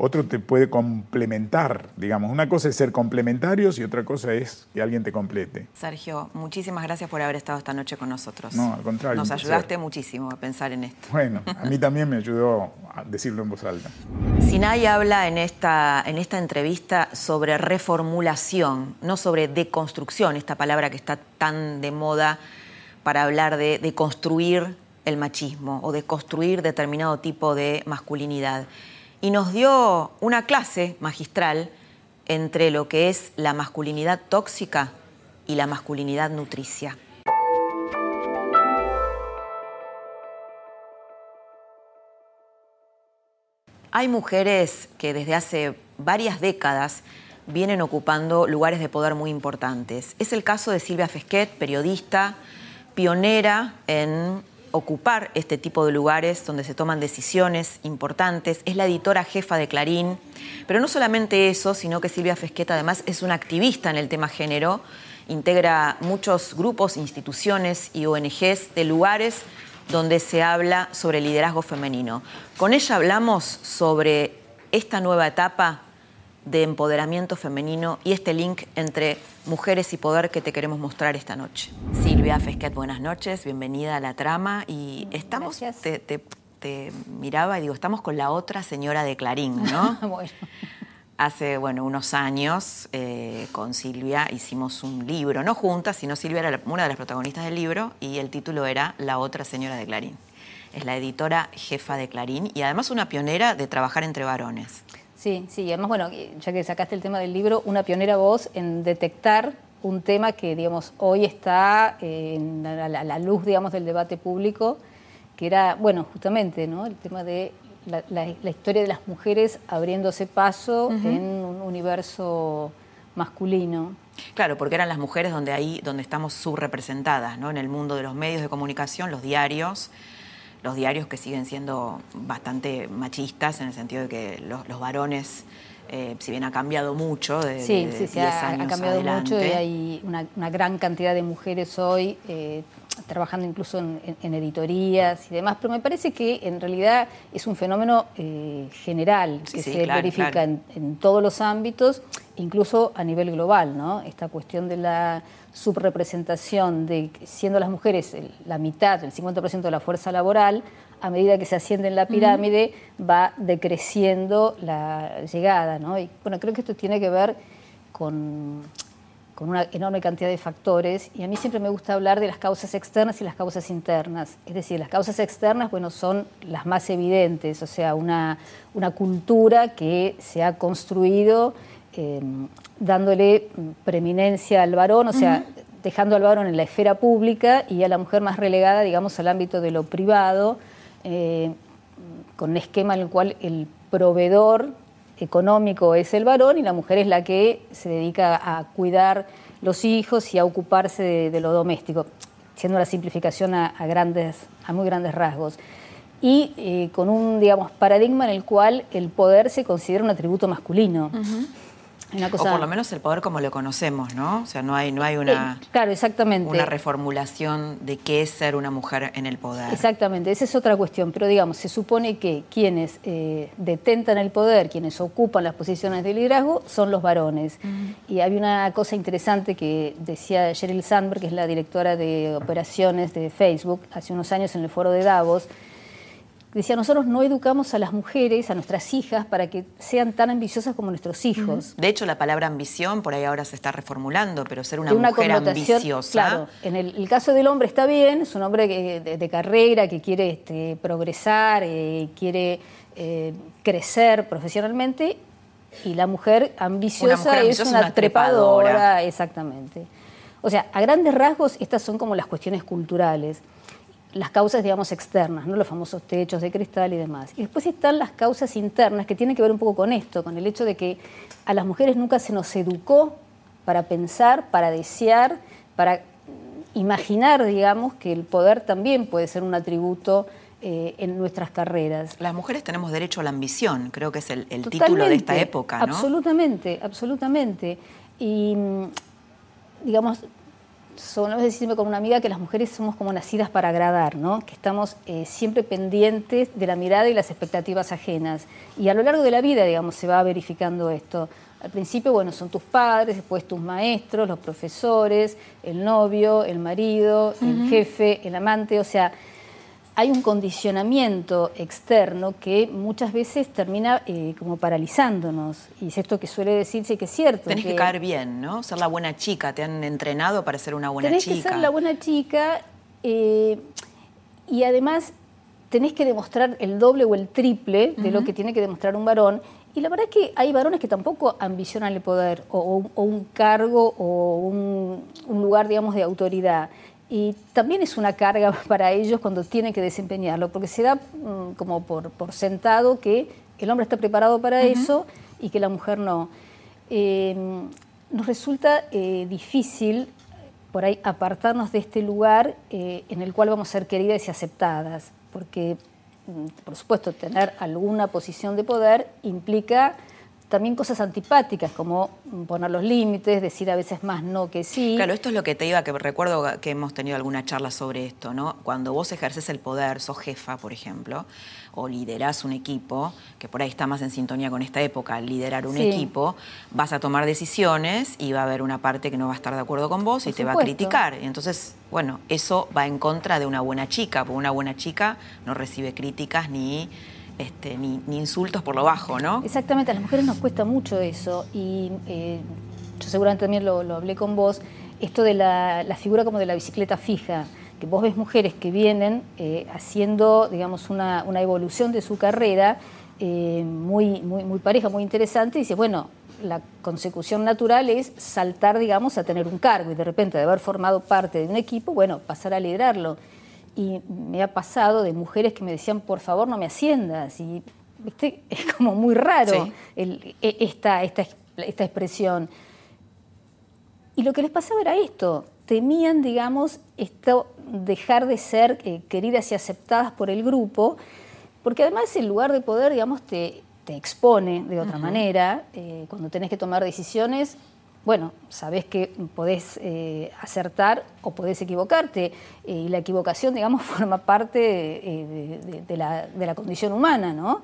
otro te puede complementar, digamos. Una cosa es ser complementarios y otra cosa es que alguien te complete. Sinai, muchísimas gracias por haber estado esta noche con nosotros. No, al contrario. Nos ayudaste muchísimo a pensar en esto. Bueno, a mí también me ayudó a decirlo en voz alta. Sinai habla en esta, en esta entrevista sobre reformulación, no sobre deconstrucción, esta palabra que está tan de moda para hablar de, de construir el machismo o de construir determinado tipo de masculinidad y nos dio una clase magistral entre lo que es la masculinidad tóxica y la masculinidad nutricia. Hay mujeres que desde hace varias décadas vienen ocupando lugares de poder muy importantes. Es el caso de Silvia Fesquet, periodista, pionera en ocupar este tipo de lugares donde se toman decisiones importantes. Es la editora jefa de Clarín. Pero no solamente eso, sino que Silvia Fesqueta además es una activista en el tema género. Integra muchos grupos, instituciones y ONGs de lugares donde se habla sobre liderazgo femenino. Con ella hablamos sobre esta nueva etapa de empoderamiento femenino y este link entre mujeres y poder que te queremos mostrar esta noche. Silvia Fesquet, buenas noches, bienvenida a la trama y estamos, te, te, miraba y digo, estamos con la otra señora de Clarín, ¿no? bueno. Hace, bueno, unos años eh, con Silvia hicimos un libro, no juntas, sino Silvia era una de las protagonistas del libro y el título era La otra señora de Clarín. Es la editora jefa de Clarín y además una pionera de trabajar entre varones. Sí, sí, y además, bueno, ya que sacaste el tema del libro, una pionera voz en detectar un tema que, digamos, hoy está en la, luz, digamos, del debate público, que era, bueno, justamente, ¿no? El tema de la, historia de las mujeres abriéndose paso en un universo masculino. Claro, porque eran las mujeres donde ahí, donde estamos subrepresentadas, ¿no? En el mundo de los medios de comunicación, los diarios, los diarios que siguen siendo bastante machistas en el sentido de que los, varones, eh, si bien ha cambiado mucho de, sí, sí, sí, ha, cambiado mucho y hay una, gran cantidad de mujeres hoy eh, trabajando incluso en, editorías y demás, pero me parece que en realidad es un fenómeno eh, general que se verifica En, en, todos los ámbitos, incluso a nivel global, ¿no? Esta cuestión de la subrepresentación de siendo las mujeres la mitad, el 50% de la fuerza laboral, a medida que se asciende en la pirámide, va decreciendo la llegada. ¿no? Y bueno, creo que esto tiene que ver con, con una enorme cantidad de factores y a mí siempre me gusta hablar de las causas externas y las causas internas. Es decir, las causas externas, bueno, son las más evidentes, o sea, una, una cultura que se ha construido eh, dándole preeminencia al varón, o sea, dejando al varón en la esfera pública y a la mujer más relegada, digamos, al ámbito de lo privado, eh, con un esquema en el cual el proveedor económico es el varón y la mujer es la que se dedica a cuidar los hijos y a ocuparse de, lo doméstico, siendo la simplificación a, grandes, a muy grandes rasgos. Y eh, con un, digamos, paradigma en el cual el poder se considera un atributo masculino. O por lo menos el poder como lo conocemos, ¿no? O sea, no hay, no hay una, eh, claro, exactamente. una reformulación de qué es ser una mujer en el poder. Exactamente, esa es otra cuestión. Pero digamos, se supone que quienes eh, detentan el poder, quienes ocupan las posiciones de liderazgo, son los varones. Y había una cosa interesante que decía Sheryl Sandberg, que es la directora de operaciones de Facebook, hace unos años en el foro de Davos, decía, nosotros no educamos a las mujeres, a nuestras hijas, para que sean tan ambiciosas como nuestros hijos. De hecho, la palabra ambición por ahí ahora se está reformulando, pero ser una, mujer ambiciosa. Claro, en el, caso del hombre está bien, es un hombre de, carrera que quiere este, progresar, eh, quiere eh, crecer profesionalmente, y la mujer ambiciosa, es una, trepadora, exactamente. O sea, a grandes rasgos, estas son como las cuestiones culturales las causas, digamos, externas, ¿no? los famosos techos de cristal y demás. Y después están las causas internas, que tienen que ver un poco con esto, con el hecho de que a las mujeres nunca se nos educó para pensar, para desear, para imaginar, digamos, que el poder también puede ser un atributo eh, en nuestras carreras. Las mujeres tenemos derecho a la ambición, creo que es el, título de esta época. ¿no? Absolutamente, absolutamente. Y, digamos, una vez decirme con una amiga que las mujeres somos como nacidas para agradar, ¿no? que estamos eh, siempre pendientes de la mirada y las expectativas ajenas. Y a lo largo de la vida, digamos, se va verificando esto. Al principio, bueno, son tus padres, después tus maestros, los profesores, el novio, el marido, el jefe, el amante, o sea, hay un condicionamiento externo que muchas veces termina eh, como paralizándonos. Y es esto que suele decirse que es cierto. Tenés que, caer bien, ¿no? Ser la buena chica. Te han entrenado para ser una buena chica. Tenés que ser la buena chica eh, y además tenés que demostrar el doble o el triple de lo que tiene que demostrar un varón. Y la verdad es que hay varones que tampoco ambicionan el poder o, un cargo o un, un lugar, digamos, de autoridad. Y también es una carga para ellos cuando tienen que desempeñarlo, porque se da mm, como por, sentado que el hombre está preparado para eso y que la mujer no. Em, nos resulta eh, difícil por ahí apartarnos de este lugar eh, en el cual vamos a ser queridas y aceptadas, porque, mm, por supuesto, tener alguna posición de poder implica también cosas antipáticas, como poner los límites, decir a veces más no que sí. Claro, esto es lo que te iba, que recuerdo que hemos tenido alguna charla sobre esto, ¿no? Cuando vos ejerces el poder, sos jefa, por ejemplo, o liderás un equipo, que por ahí está más en sintonía con esta época, liderar un equipo, vas a tomar decisiones y va a haber una parte que no va a estar de acuerdo con vos y te va a criticar. Y entonces, bueno, eso va en contra de una buena chica, porque una buena chica no recibe críticas ni este, ni, insultos por lo bajo, ¿no? Exactamente, a las mujeres nos cuesta mucho eso y eh, yo seguramente también lo, hablé con vos, esto de la, figura como de la bicicleta fija, que vos ves mujeres que vienen eh, haciendo, digamos, una, evolución de su carrera eh, muy, muy, muy pareja, muy interesante, y dices, bueno, la consecución natural es saltar, digamos, a tener un cargo y de repente de haber formado parte de un equipo, bueno, pasar a liderarlo y me ha pasado de mujeres que me decían, por favor, no me asciendas. Y ¿viste? es como muy raro e, esta, esta, esta expresión. Y lo que les pasaba era esto, temían, digamos, esto, dejar de ser eh, queridas y aceptadas por el grupo, porque además el lugar de poder, digamos, te, te expone de otra manera, eh, cuando tenés que tomar decisiones, bueno, sabés que podés eh, acertar o podés equivocarte, eh, y la equivocación, digamos, forma parte eh, de, la, condición humana, ¿no?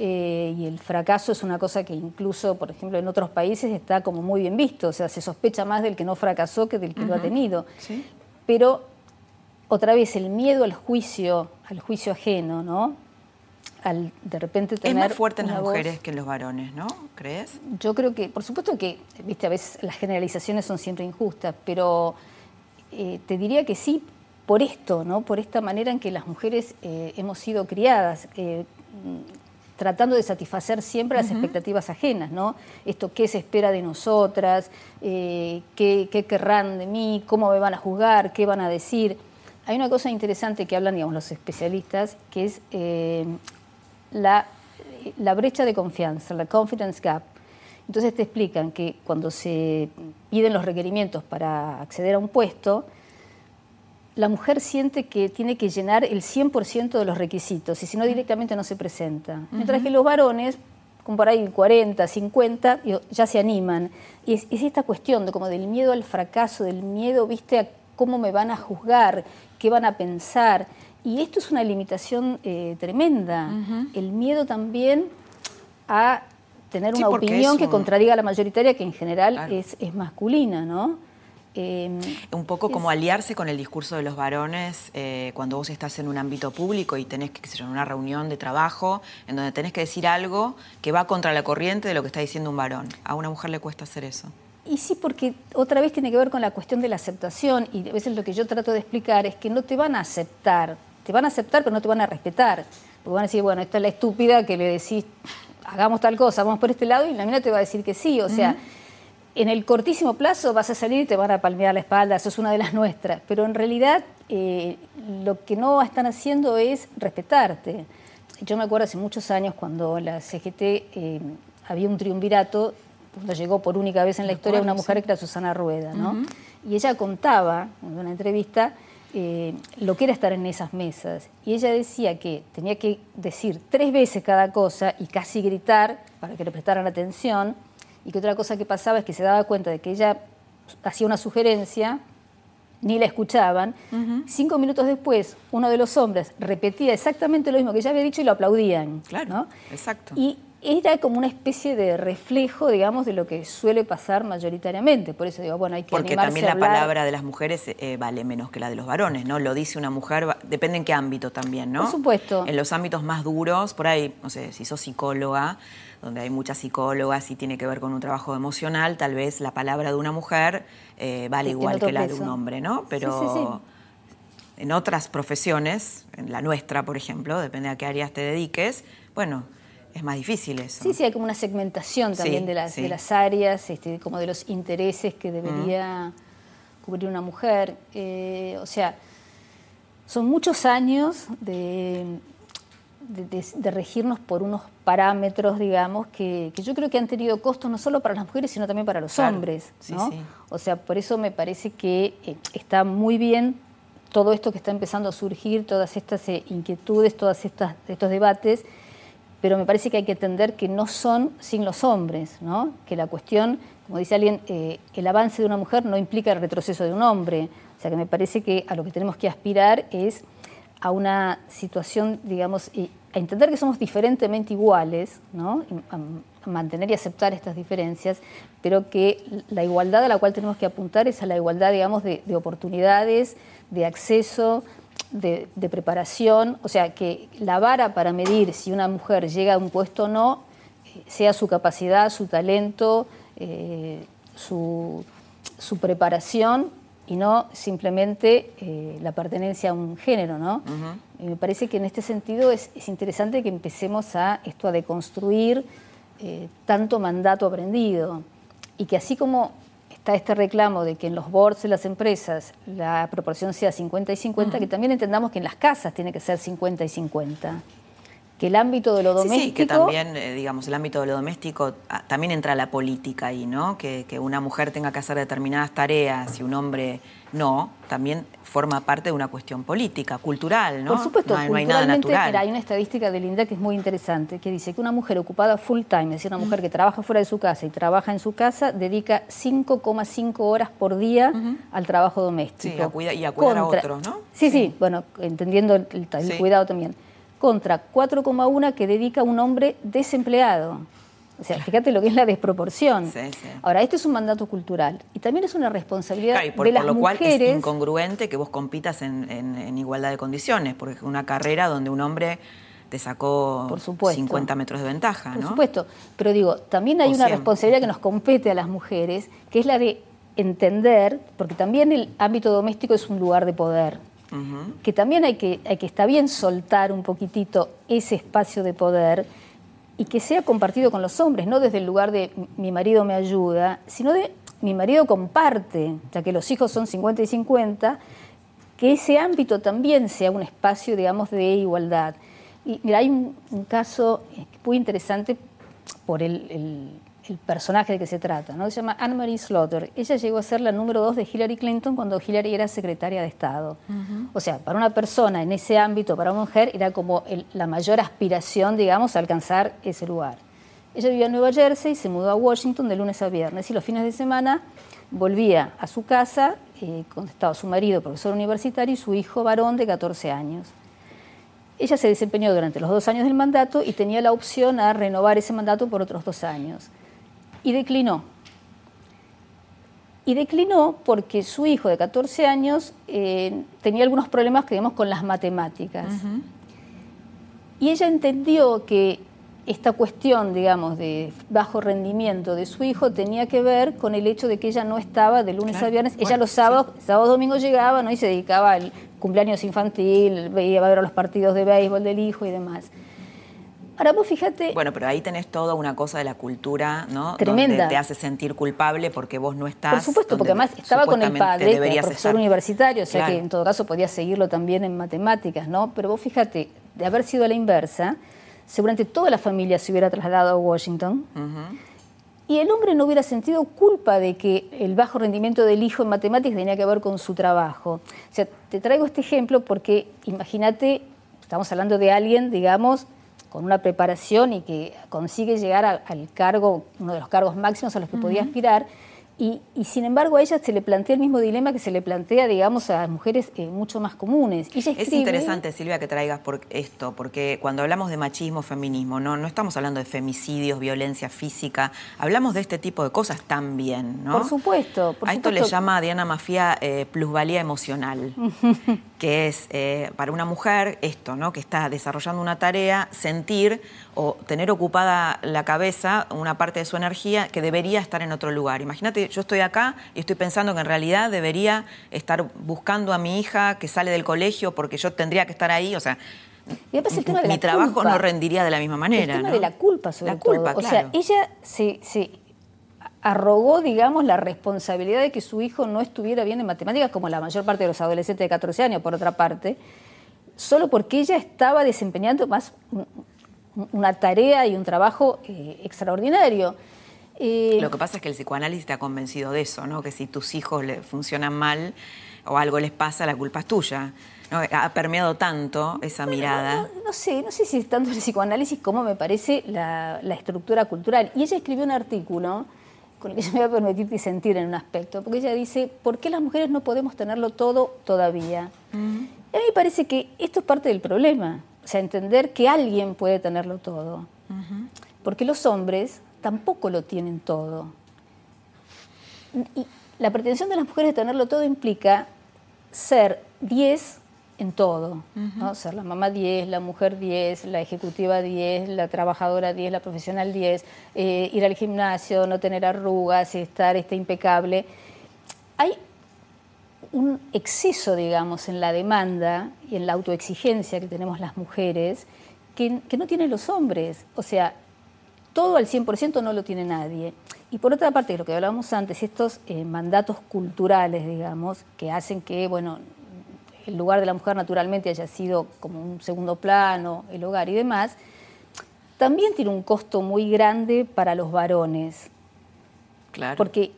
y el fracaso es una cosa que incluso, por ejemplo, en otros países está como muy bien visto, o sea, se sospecha más del que no fracasó que del que lo ha tenido. Pero, otra vez, el miedo al juicio, al juicio ajeno, ¿no? Al de repente tener. Es más fuerte en las mujeres que en los varones, ¿no? ¿Crees? Yo creo que, por supuesto que, viste, a veces las generalizaciones son siempre injustas, pero eh, te diría que sí por esto, ¿no? Por esta manera en que las mujeres eh, hemos sido criadas. Eh, tratando de satisfacer siempre las expectativas ajenas, ¿no? Esto, ¿qué se espera de nosotras? ¿qué, ¿Qué querrán de mí? ¿Cómo me van a juzgar? ¿Qué van a decir? Hay una cosa interesante que hablan, digamos, los especialistas, que es la, brecha de confianza, la confidence gap. Entonces te explican que cuando se piden los requerimientos para acceder a un puesto, la mujer siente que tiene que llenar el 100% de los requisitos y si no directamente no se presenta. Mientras que los varones, como por ahí 40, 50, ya se animan. Y es, esta cuestión de, como del miedo al fracaso, del miedo, viste, a cómo me van a juzgar, qué van a pensar. Y esto es una limitación eh, tremenda. El miedo también a tener una opinión que contradiga a la mayoritaria, que en general es, masculina, ¿no? Em, un poco como aliarse con el discurso de los varones eh, cuando vos estás en un ámbito público y tenés que, en una reunión de trabajo, en donde tenés que decir algo que va contra la corriente de lo que está diciendo un varón. A una mujer le cuesta hacer eso. Y sí, porque otra vez tiene que ver con la cuestión de la aceptación y a veces lo que yo trato de explicar es que no te van a aceptar te van a aceptar, pero no te van a respetar. Porque van a decir, bueno, esta es la estúpida que le decís, hagamos tal cosa, vamos por este lado, y la mina te va a decir que sí. O sea, en el cortísimo plazo vas a salir y te van a palmear la espalda, eso es una de las nuestras. Pero en realidad eh, lo que no están haciendo es respetarte. Yo me acuerdo hace muchos años cuando la CGT eh, había un triunvirato, cuando llegó por única vez en la historia una mujer que era Susana Rueda, ¿no? Y ella contaba en una entrevista eh, lo que era estar en esas mesas. Y ella decía que tenía que decir tres veces cada cosa y casi gritar para que le prestaran atención. Y que otra cosa que pasaba es que se daba cuenta de que ella hacía una sugerencia, ni la escuchaban. Cinco minutos después, uno de los hombres repetía exactamente lo mismo que ella había dicho y lo aplaudían. Claro, exacto era como una especie de reflejo, digamos, de lo que suele pasar mayoritariamente. Por eso digo, bueno, hay que Porque también la palabra de las mujeres eh, vale menos que la de los varones, ¿no? Lo dice una mujer, depende en qué ámbito también, ¿no? Por supuesto. En los ámbitos más duros, por ahí, no sé, si sos psicóloga, donde hay muchas psicólogas y tiene que ver con un trabajo emocional, tal vez la palabra de una mujer eh, vale igual que la de un hombre, ¿no? Pero en otras profesiones, en la nuestra, por ejemplo, depende a qué áreas te dediques, bueno, es más difícil eso. Sí, sí, hay como una segmentación también de, las, de las áreas, este, como de los intereses que debería cubrir una mujer. Eh, o sea, son muchos años de, de, regirnos por unos parámetros, digamos, que, yo creo que han tenido costos no solo para las mujeres, sino también para los hombres. ¿no? O sea, por eso me parece que eh, está muy bien todo esto que está empezando a surgir, todas estas eh, inquietudes, todos estos debates pero me parece que hay que entender que no son sin los hombres, ¿no? que la cuestión, como dice alguien, eh, el avance de una mujer no implica el retroceso de un hombre. O sea que me parece que a lo que tenemos que aspirar es a una situación, digamos, a entender que somos diferentemente iguales, ¿no? a, mantener y aceptar estas diferencias, pero que la igualdad a la cual tenemos que apuntar es a la igualdad, digamos, de, oportunidades, de acceso, de, preparación, o sea, que la vara para medir si una mujer llega a un puesto o no eh, sea su capacidad, su talento, eh, su, preparación y no simplemente eh, la pertenencia a un género, ¿no? me parece que en este sentido es, interesante que empecemos a esto a deconstruir eh, tanto mandato aprendido y que así como está este reclamo de que en los boards de las empresas la proporción sea 50 y 50, que también entendamos que en las casas tiene que ser 50 y 50 que el ámbito de lo doméstico... Sí, que también, eh, digamos, el ámbito de lo doméstico, ah, también entra la política ahí, ¿no? Que, que, una mujer tenga que hacer determinadas tareas y un hombre no, también forma parte de una cuestión política, cultural, ¿no? Por supuesto, no, hay nada natural. hay una estadística de Linda que es muy interesante, que dice que una mujer ocupada full time, es decir, una mujer que trabaja fuera de su casa y trabaja en su casa, dedica 5,5 horas por día al trabajo doméstico. Sí, y a cuidar a otros, ¿no? Sí, sí, bueno, entendiendo el, cuidado también. Contra 4,1 que dedica un hombre desempleado. O sea, fíjate lo que es la desproporción. Ahora, esto es un mandato cultural y también es una responsabilidad y por, de las por lo cual es incongruente que vos compitas en, igualdad de condiciones, porque es una carrera donde un hombre te sacó por 50 metros de ventaja, Por supuesto, pero digo, también hay una responsabilidad que nos compete a las mujeres, que es la de entender, porque también el ámbito doméstico es un lugar de poder, que también hay que, hay que, está bien soltar un poquitito ese espacio de poder y que sea compartido con los hombres, no desde el lugar de mi marido me ayuda, sino de mi marido comparte, ya que los hijos son 50 y 50, que ese ámbito también sea un espacio, digamos, de igualdad. Y mira, hay un, caso muy interesante por el personaje de que se trata, ¿no? Se llama Anne-Marie Slaughter. Ella llegó a ser la número dos de Hillary Clinton cuando Hillary era secretaria de Estado. O sea, para una persona en ese ámbito, para una mujer, era como la mayor aspiración, digamos, a alcanzar ese lugar. Ella vivía en Nueva Jersey, se mudó a Washington de lunes a viernes y los fines de semana volvía a su casa, eh, donde estaba su marido, profesor universitario, y su hijo varón de 14 años. Ella se desempeñó durante los dos años del mandato y tenía la opción a renovar ese mandato por otros dos años y declinó. Y declinó porque su hijo de 14 años eh, tenía algunos problemas, creemos, con las matemáticas. Y ella entendió que esta cuestión, digamos, de bajo rendimiento de su hijo tenía que ver con el hecho de que ella no estaba de lunes a viernes. ella los sábados, sábados, domingos llegaba ¿no? y se dedicaba al cumpleaños infantil, veía a ver los partidos de béisbol del hijo y demás. Ahora vos fíjate. Bueno, pero ahí tenés toda una cosa de la cultura, ¿no? Tremenda. Donde te hace sentir culpable porque vos no estás. Por supuesto, porque además estaba con el padre, que era profesor universitario, o sea que en todo caso podía seguirlo también en matemáticas, ¿no? Pero vos fíjate, de haber sido a la inversa, seguramente toda la familia se hubiera trasladado a Washington. Y el hombre no hubiera sentido culpa de que el bajo rendimiento del hijo en matemáticas tenía que ver con su trabajo. O sea, te traigo este ejemplo porque imagínate, estamos hablando de alguien, digamos, con una preparación y que consigue llegar al cargo, uno de los cargos máximos a los que podía aspirar, y, sin embargo a ella se le plantea el mismo dilema que se le plantea, digamos, a mujeres eh, mucho más comunes. es interesante, Silvia, que traigas por esto, porque cuando hablamos de machismo, feminismo, no, no estamos hablando de femicidios, violencia física, hablamos de este tipo de cosas también, ¿no? Por supuesto. a esto le llama Diana Mafia eh, plusvalía emocional, que es eh, para una mujer esto, ¿no? Que está desarrollando una tarea, sentir o tener ocupada la cabeza, una parte de su energía que debería estar en otro lugar. Imagínate, yo estoy acá y estoy pensando que en realidad debería estar buscando a mi hija que sale del colegio porque yo tendría que estar ahí, o sea, mi trabajo no rendiría de la misma manera. El tema de la culpa, sobre la culpa, O sea, ella se, se, arrogó, digamos, la responsabilidad de que su hijo no estuviera bien en matemáticas, como la mayor parte de los adolescentes de 14 años, por otra parte, solo porque ella estaba desempeñando más una tarea y un trabajo eh, extraordinario. Eh, Lo que pasa es que el psicoanálisis te ha convencido de eso, ¿no? Que si tus hijos le funcionan mal o algo les pasa, la culpa es tuya. Ha permeado tanto esa mirada. No, sé, no sé si es tanto el psicoanálisis como me parece la, estructura cultural. Y ella escribió un artículo con el que yo me voy a permitir disentir en un aspecto, porque ella dice, ¿por qué las mujeres no podemos tenerlo todo todavía? a mí me parece que esto es parte del problema, o sea, entender que alguien puede tenerlo todo, porque los hombres tampoco lo tienen todo. Y la pretensión de las mujeres de tenerlo todo implica ser 10 en todo, ¿no? ser la mamá 10, la mujer 10, la ejecutiva 10, la trabajadora 10, la profesional 10, eh, ir al gimnasio, no tener arrugas, estar este, impecable. Hay un exceso, digamos, en la demanda y en la autoexigencia que tenemos las mujeres que, no tienen los hombres. O sea, todo al 100% no lo tiene nadie. Y por otra parte, lo que hablábamos antes, estos eh, mandatos culturales, digamos, que hacen que, bueno, el lugar de la mujer naturalmente haya sido como un segundo plano, el hogar y demás, también tiene un costo muy grande para los varones. Claro. Porque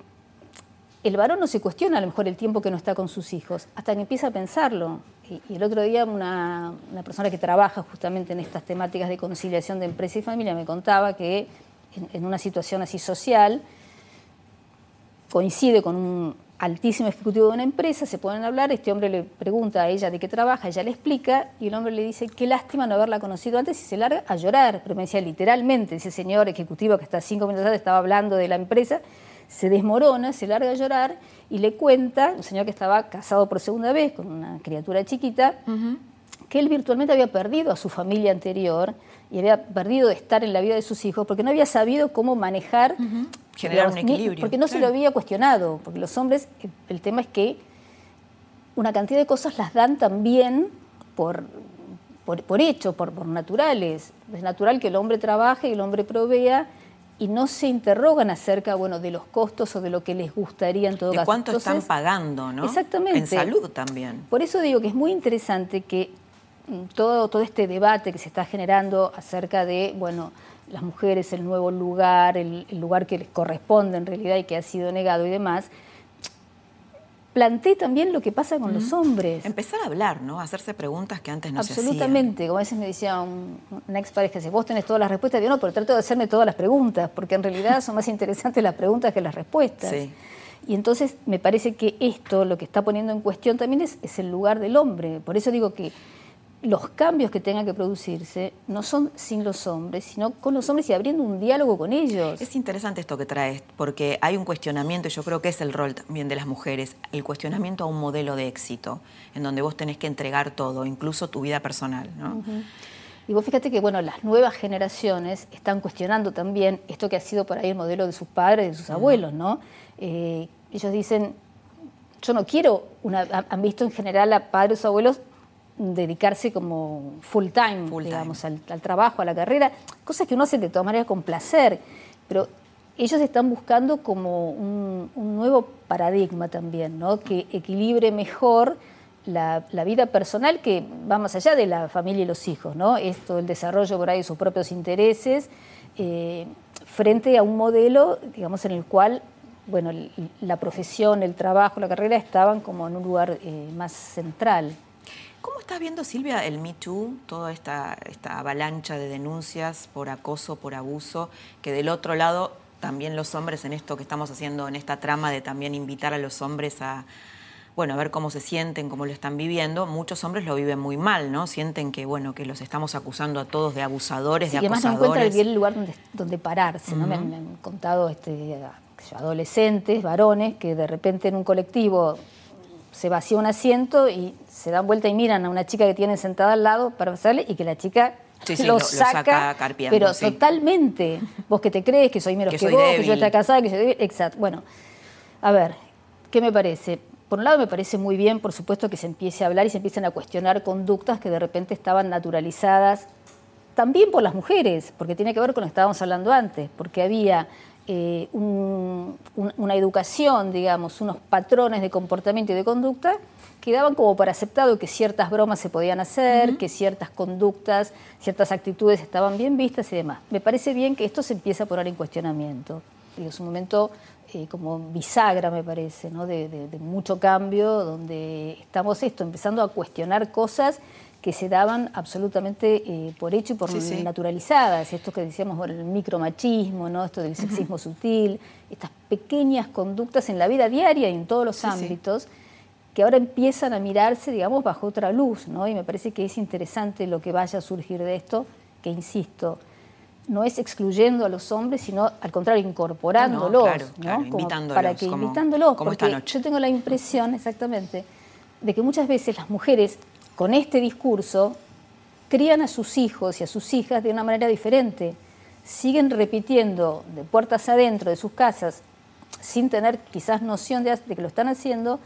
el varón no se cuestiona a lo mejor el tiempo que no está con sus hijos, hasta que empieza a pensarlo. Y, el otro día una, persona que trabaja justamente en estas temáticas de conciliación de empresa y familia me contaba que en una situación así social coincide con un altísimo ejecutivo de una empresa, se ponen a hablar, este hombre le pregunta a ella de qué trabaja, ella le explica y el hombre le dice, qué lástima no haberla conocido antes y se larga a llorar. Pero me decía literalmente, ese señor ejecutivo que está cinco minutos antes estaba hablando de la empresa, se desmorona, se larga a llorar y le cuenta, un señor que estaba casado por segunda vez con una criatura chiquita, que él virtualmente había perdido a su familia anterior y había perdido de estar en la vida de sus hijos porque no había sabido cómo manejar generar un equilibrio. Porque no se lo había cuestionado, porque los hombres, el, tema es que una cantidad de cosas las dan también por, por, hecho, por, por, naturales. Es natural que el hombre trabaje y el hombre provea y no se interrogan acerca bueno, de los costos o de lo que les gustaría en todo de caso. cuánto están pagando, ¿no? Exactamente. En salud también. Por eso digo que es muy interesante que todo, todo este debate que se está generando acerca de, bueno, las mujeres el nuevo lugar, el, lugar que les corresponde en realidad y que ha sido negado y demás, planteé también lo que pasa con los hombres. Empezar a hablar, ¿no? A hacerse preguntas que antes no se hacían. Absolutamente. Como a veces me decía un, una ex pareja, dice, vos tenés todas las respuestas. Digo, no, pero trato de hacerme todas las preguntas, porque en realidad son más interesantes las preguntas que las respuestas. Y entonces me parece que esto, lo que está poniendo en cuestión también es, es el lugar del hombre. Por eso digo que los cambios que tengan que producirse no son sin los hombres, sino con los hombres y abriendo un diálogo con ellos. Es interesante esto que traes, porque hay un cuestionamiento, y yo creo que es el rol también de las mujeres, el cuestionamiento a un modelo de éxito, en donde vos tenés que entregar todo, incluso tu vida personal. ¿no? Y vos fíjate que bueno, las nuevas generaciones están cuestionando también esto que ha sido por ahí el modelo de sus padres y de sus abuelos, ¿no? Eh, ellos dicen, yo no quiero, una, han visto en general a padres o abuelos dedicarse como full time, digamos, Al, trabajo, a la carrera, cosas que uno hace de todas maneras con placer, pero ellos están buscando como un, nuevo paradigma también, ¿no? que equilibre mejor la, vida personal que va más allá de la familia y los hijos, ¿no? Esto, el desarrollo por ahí de sus propios intereses, eh, frente a un modelo, digamos, en el cual bueno, la profesión, el trabajo, la carrera estaban como en un lugar eh, más central. ¿Cómo estás viendo, Silvia, el Me Too, toda esta, esta avalancha de denuncias por acoso, por abuso, que del otro lado también los hombres en esto que estamos haciendo, en esta trama de también invitar a los hombres a, bueno, a ver cómo se sienten, cómo lo están viviendo, muchos hombres lo viven muy mal, ¿no? Sienten que, bueno, que los estamos acusando a todos de abusadores, de acosadores. Y además no encuentran bien el lugar donde, donde pararse, ¿no? me, han, contado este, adolescentes, varones, que de repente en un colectivo se vacía un asiento y se dan vuelta y miran a una chica que tienen sentada al lado para pasarle y que la chica lo, saca, pero totalmente. Vos que te crees que soy menos que, vos, que yo estoy casada, que soy Exacto. Bueno, a ver, ¿qué me parece? Por un lado me parece muy bien, por supuesto, que se empiece a hablar y se empiecen a cuestionar conductas que de repente estaban naturalizadas también por las mujeres, porque tiene que ver con lo que estábamos hablando antes, porque había eh, una educación, digamos, unos patrones de comportamiento y de conducta que daban como para aceptado que ciertas bromas se podían hacer, que ciertas conductas, ciertas actitudes estaban bien vistas y demás. Me parece bien que esto se empiece a poner en cuestionamiento. es un momento eh, como bisagra, me parece, ¿no? de, mucho cambio, donde estamos esto, empezando a cuestionar cosas que se daban absolutamente eh, por hecho y por naturalizadas, esto que decíamos, bueno, el micromachismo, ¿no? esto del sexismo sutil, estas pequeñas conductas en la vida diaria y en todos los ámbitos que ahora empiezan a mirarse, digamos, bajo otra luz, ¿no? Y me parece que es interesante lo que vaya a surgir de esto, que insisto, no es excluyendo a los hombres, sino al contrario, incorporándolos, ¿no? invitándolos. Para que invitándolos, porque yo tengo la impresión, exactamente, de que muchas veces las mujeres con este discurso crían a sus hijos y a sus hijas de una manera diferente. Siguen repitiendo de puertas adentro de sus casas, sin tener quizás noción de, de que lo están haciendo,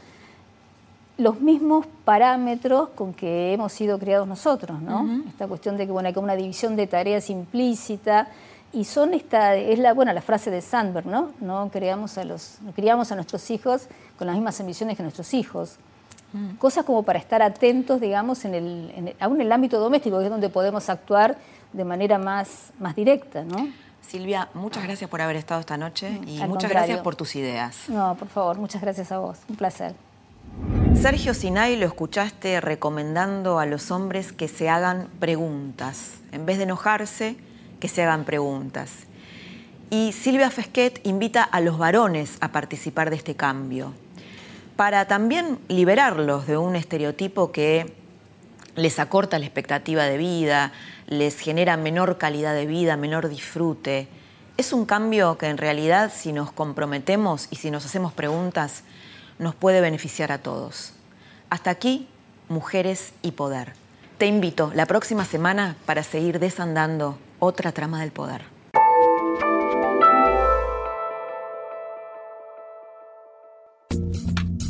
los mismos parámetros con que hemos sido criados nosotros, ¿no? Esta cuestión de que bueno, hay como una división de tareas implícita y son esta es la bueno la frase de Sandberg, ¿no? No creamos a los criamos a nuestros hijos con las mismas ambiciones que nuestros hijos. Mm. Cosas como para estar atentos, digamos, en el, aún en el ámbito doméstico, que es donde podemos actuar de manera más, más directa, ¿no? Silvia, muchas gracias por haber estado esta noche y muchas gracias por tus ideas. No, por favor, muchas gracias a vos. Un placer. Sergio Sinai lo escuchaste recomendando a los hombres que se hagan preguntas. En vez de enojarse, que se hagan preguntas. Y Silvia Fesquet invita a los varones a participar de este cambio, para también liberarlos de un estereotipo que les acorta la expectativa de vida, les genera menor calidad de vida, menor disfrute. Es un cambio que en realidad si nos comprometemos y si nos hacemos preguntas, nos puede beneficiar a todos. Hasta aquí, Mujeres y Poder. Te invito la próxima semana para seguir desandando otra trama del poder.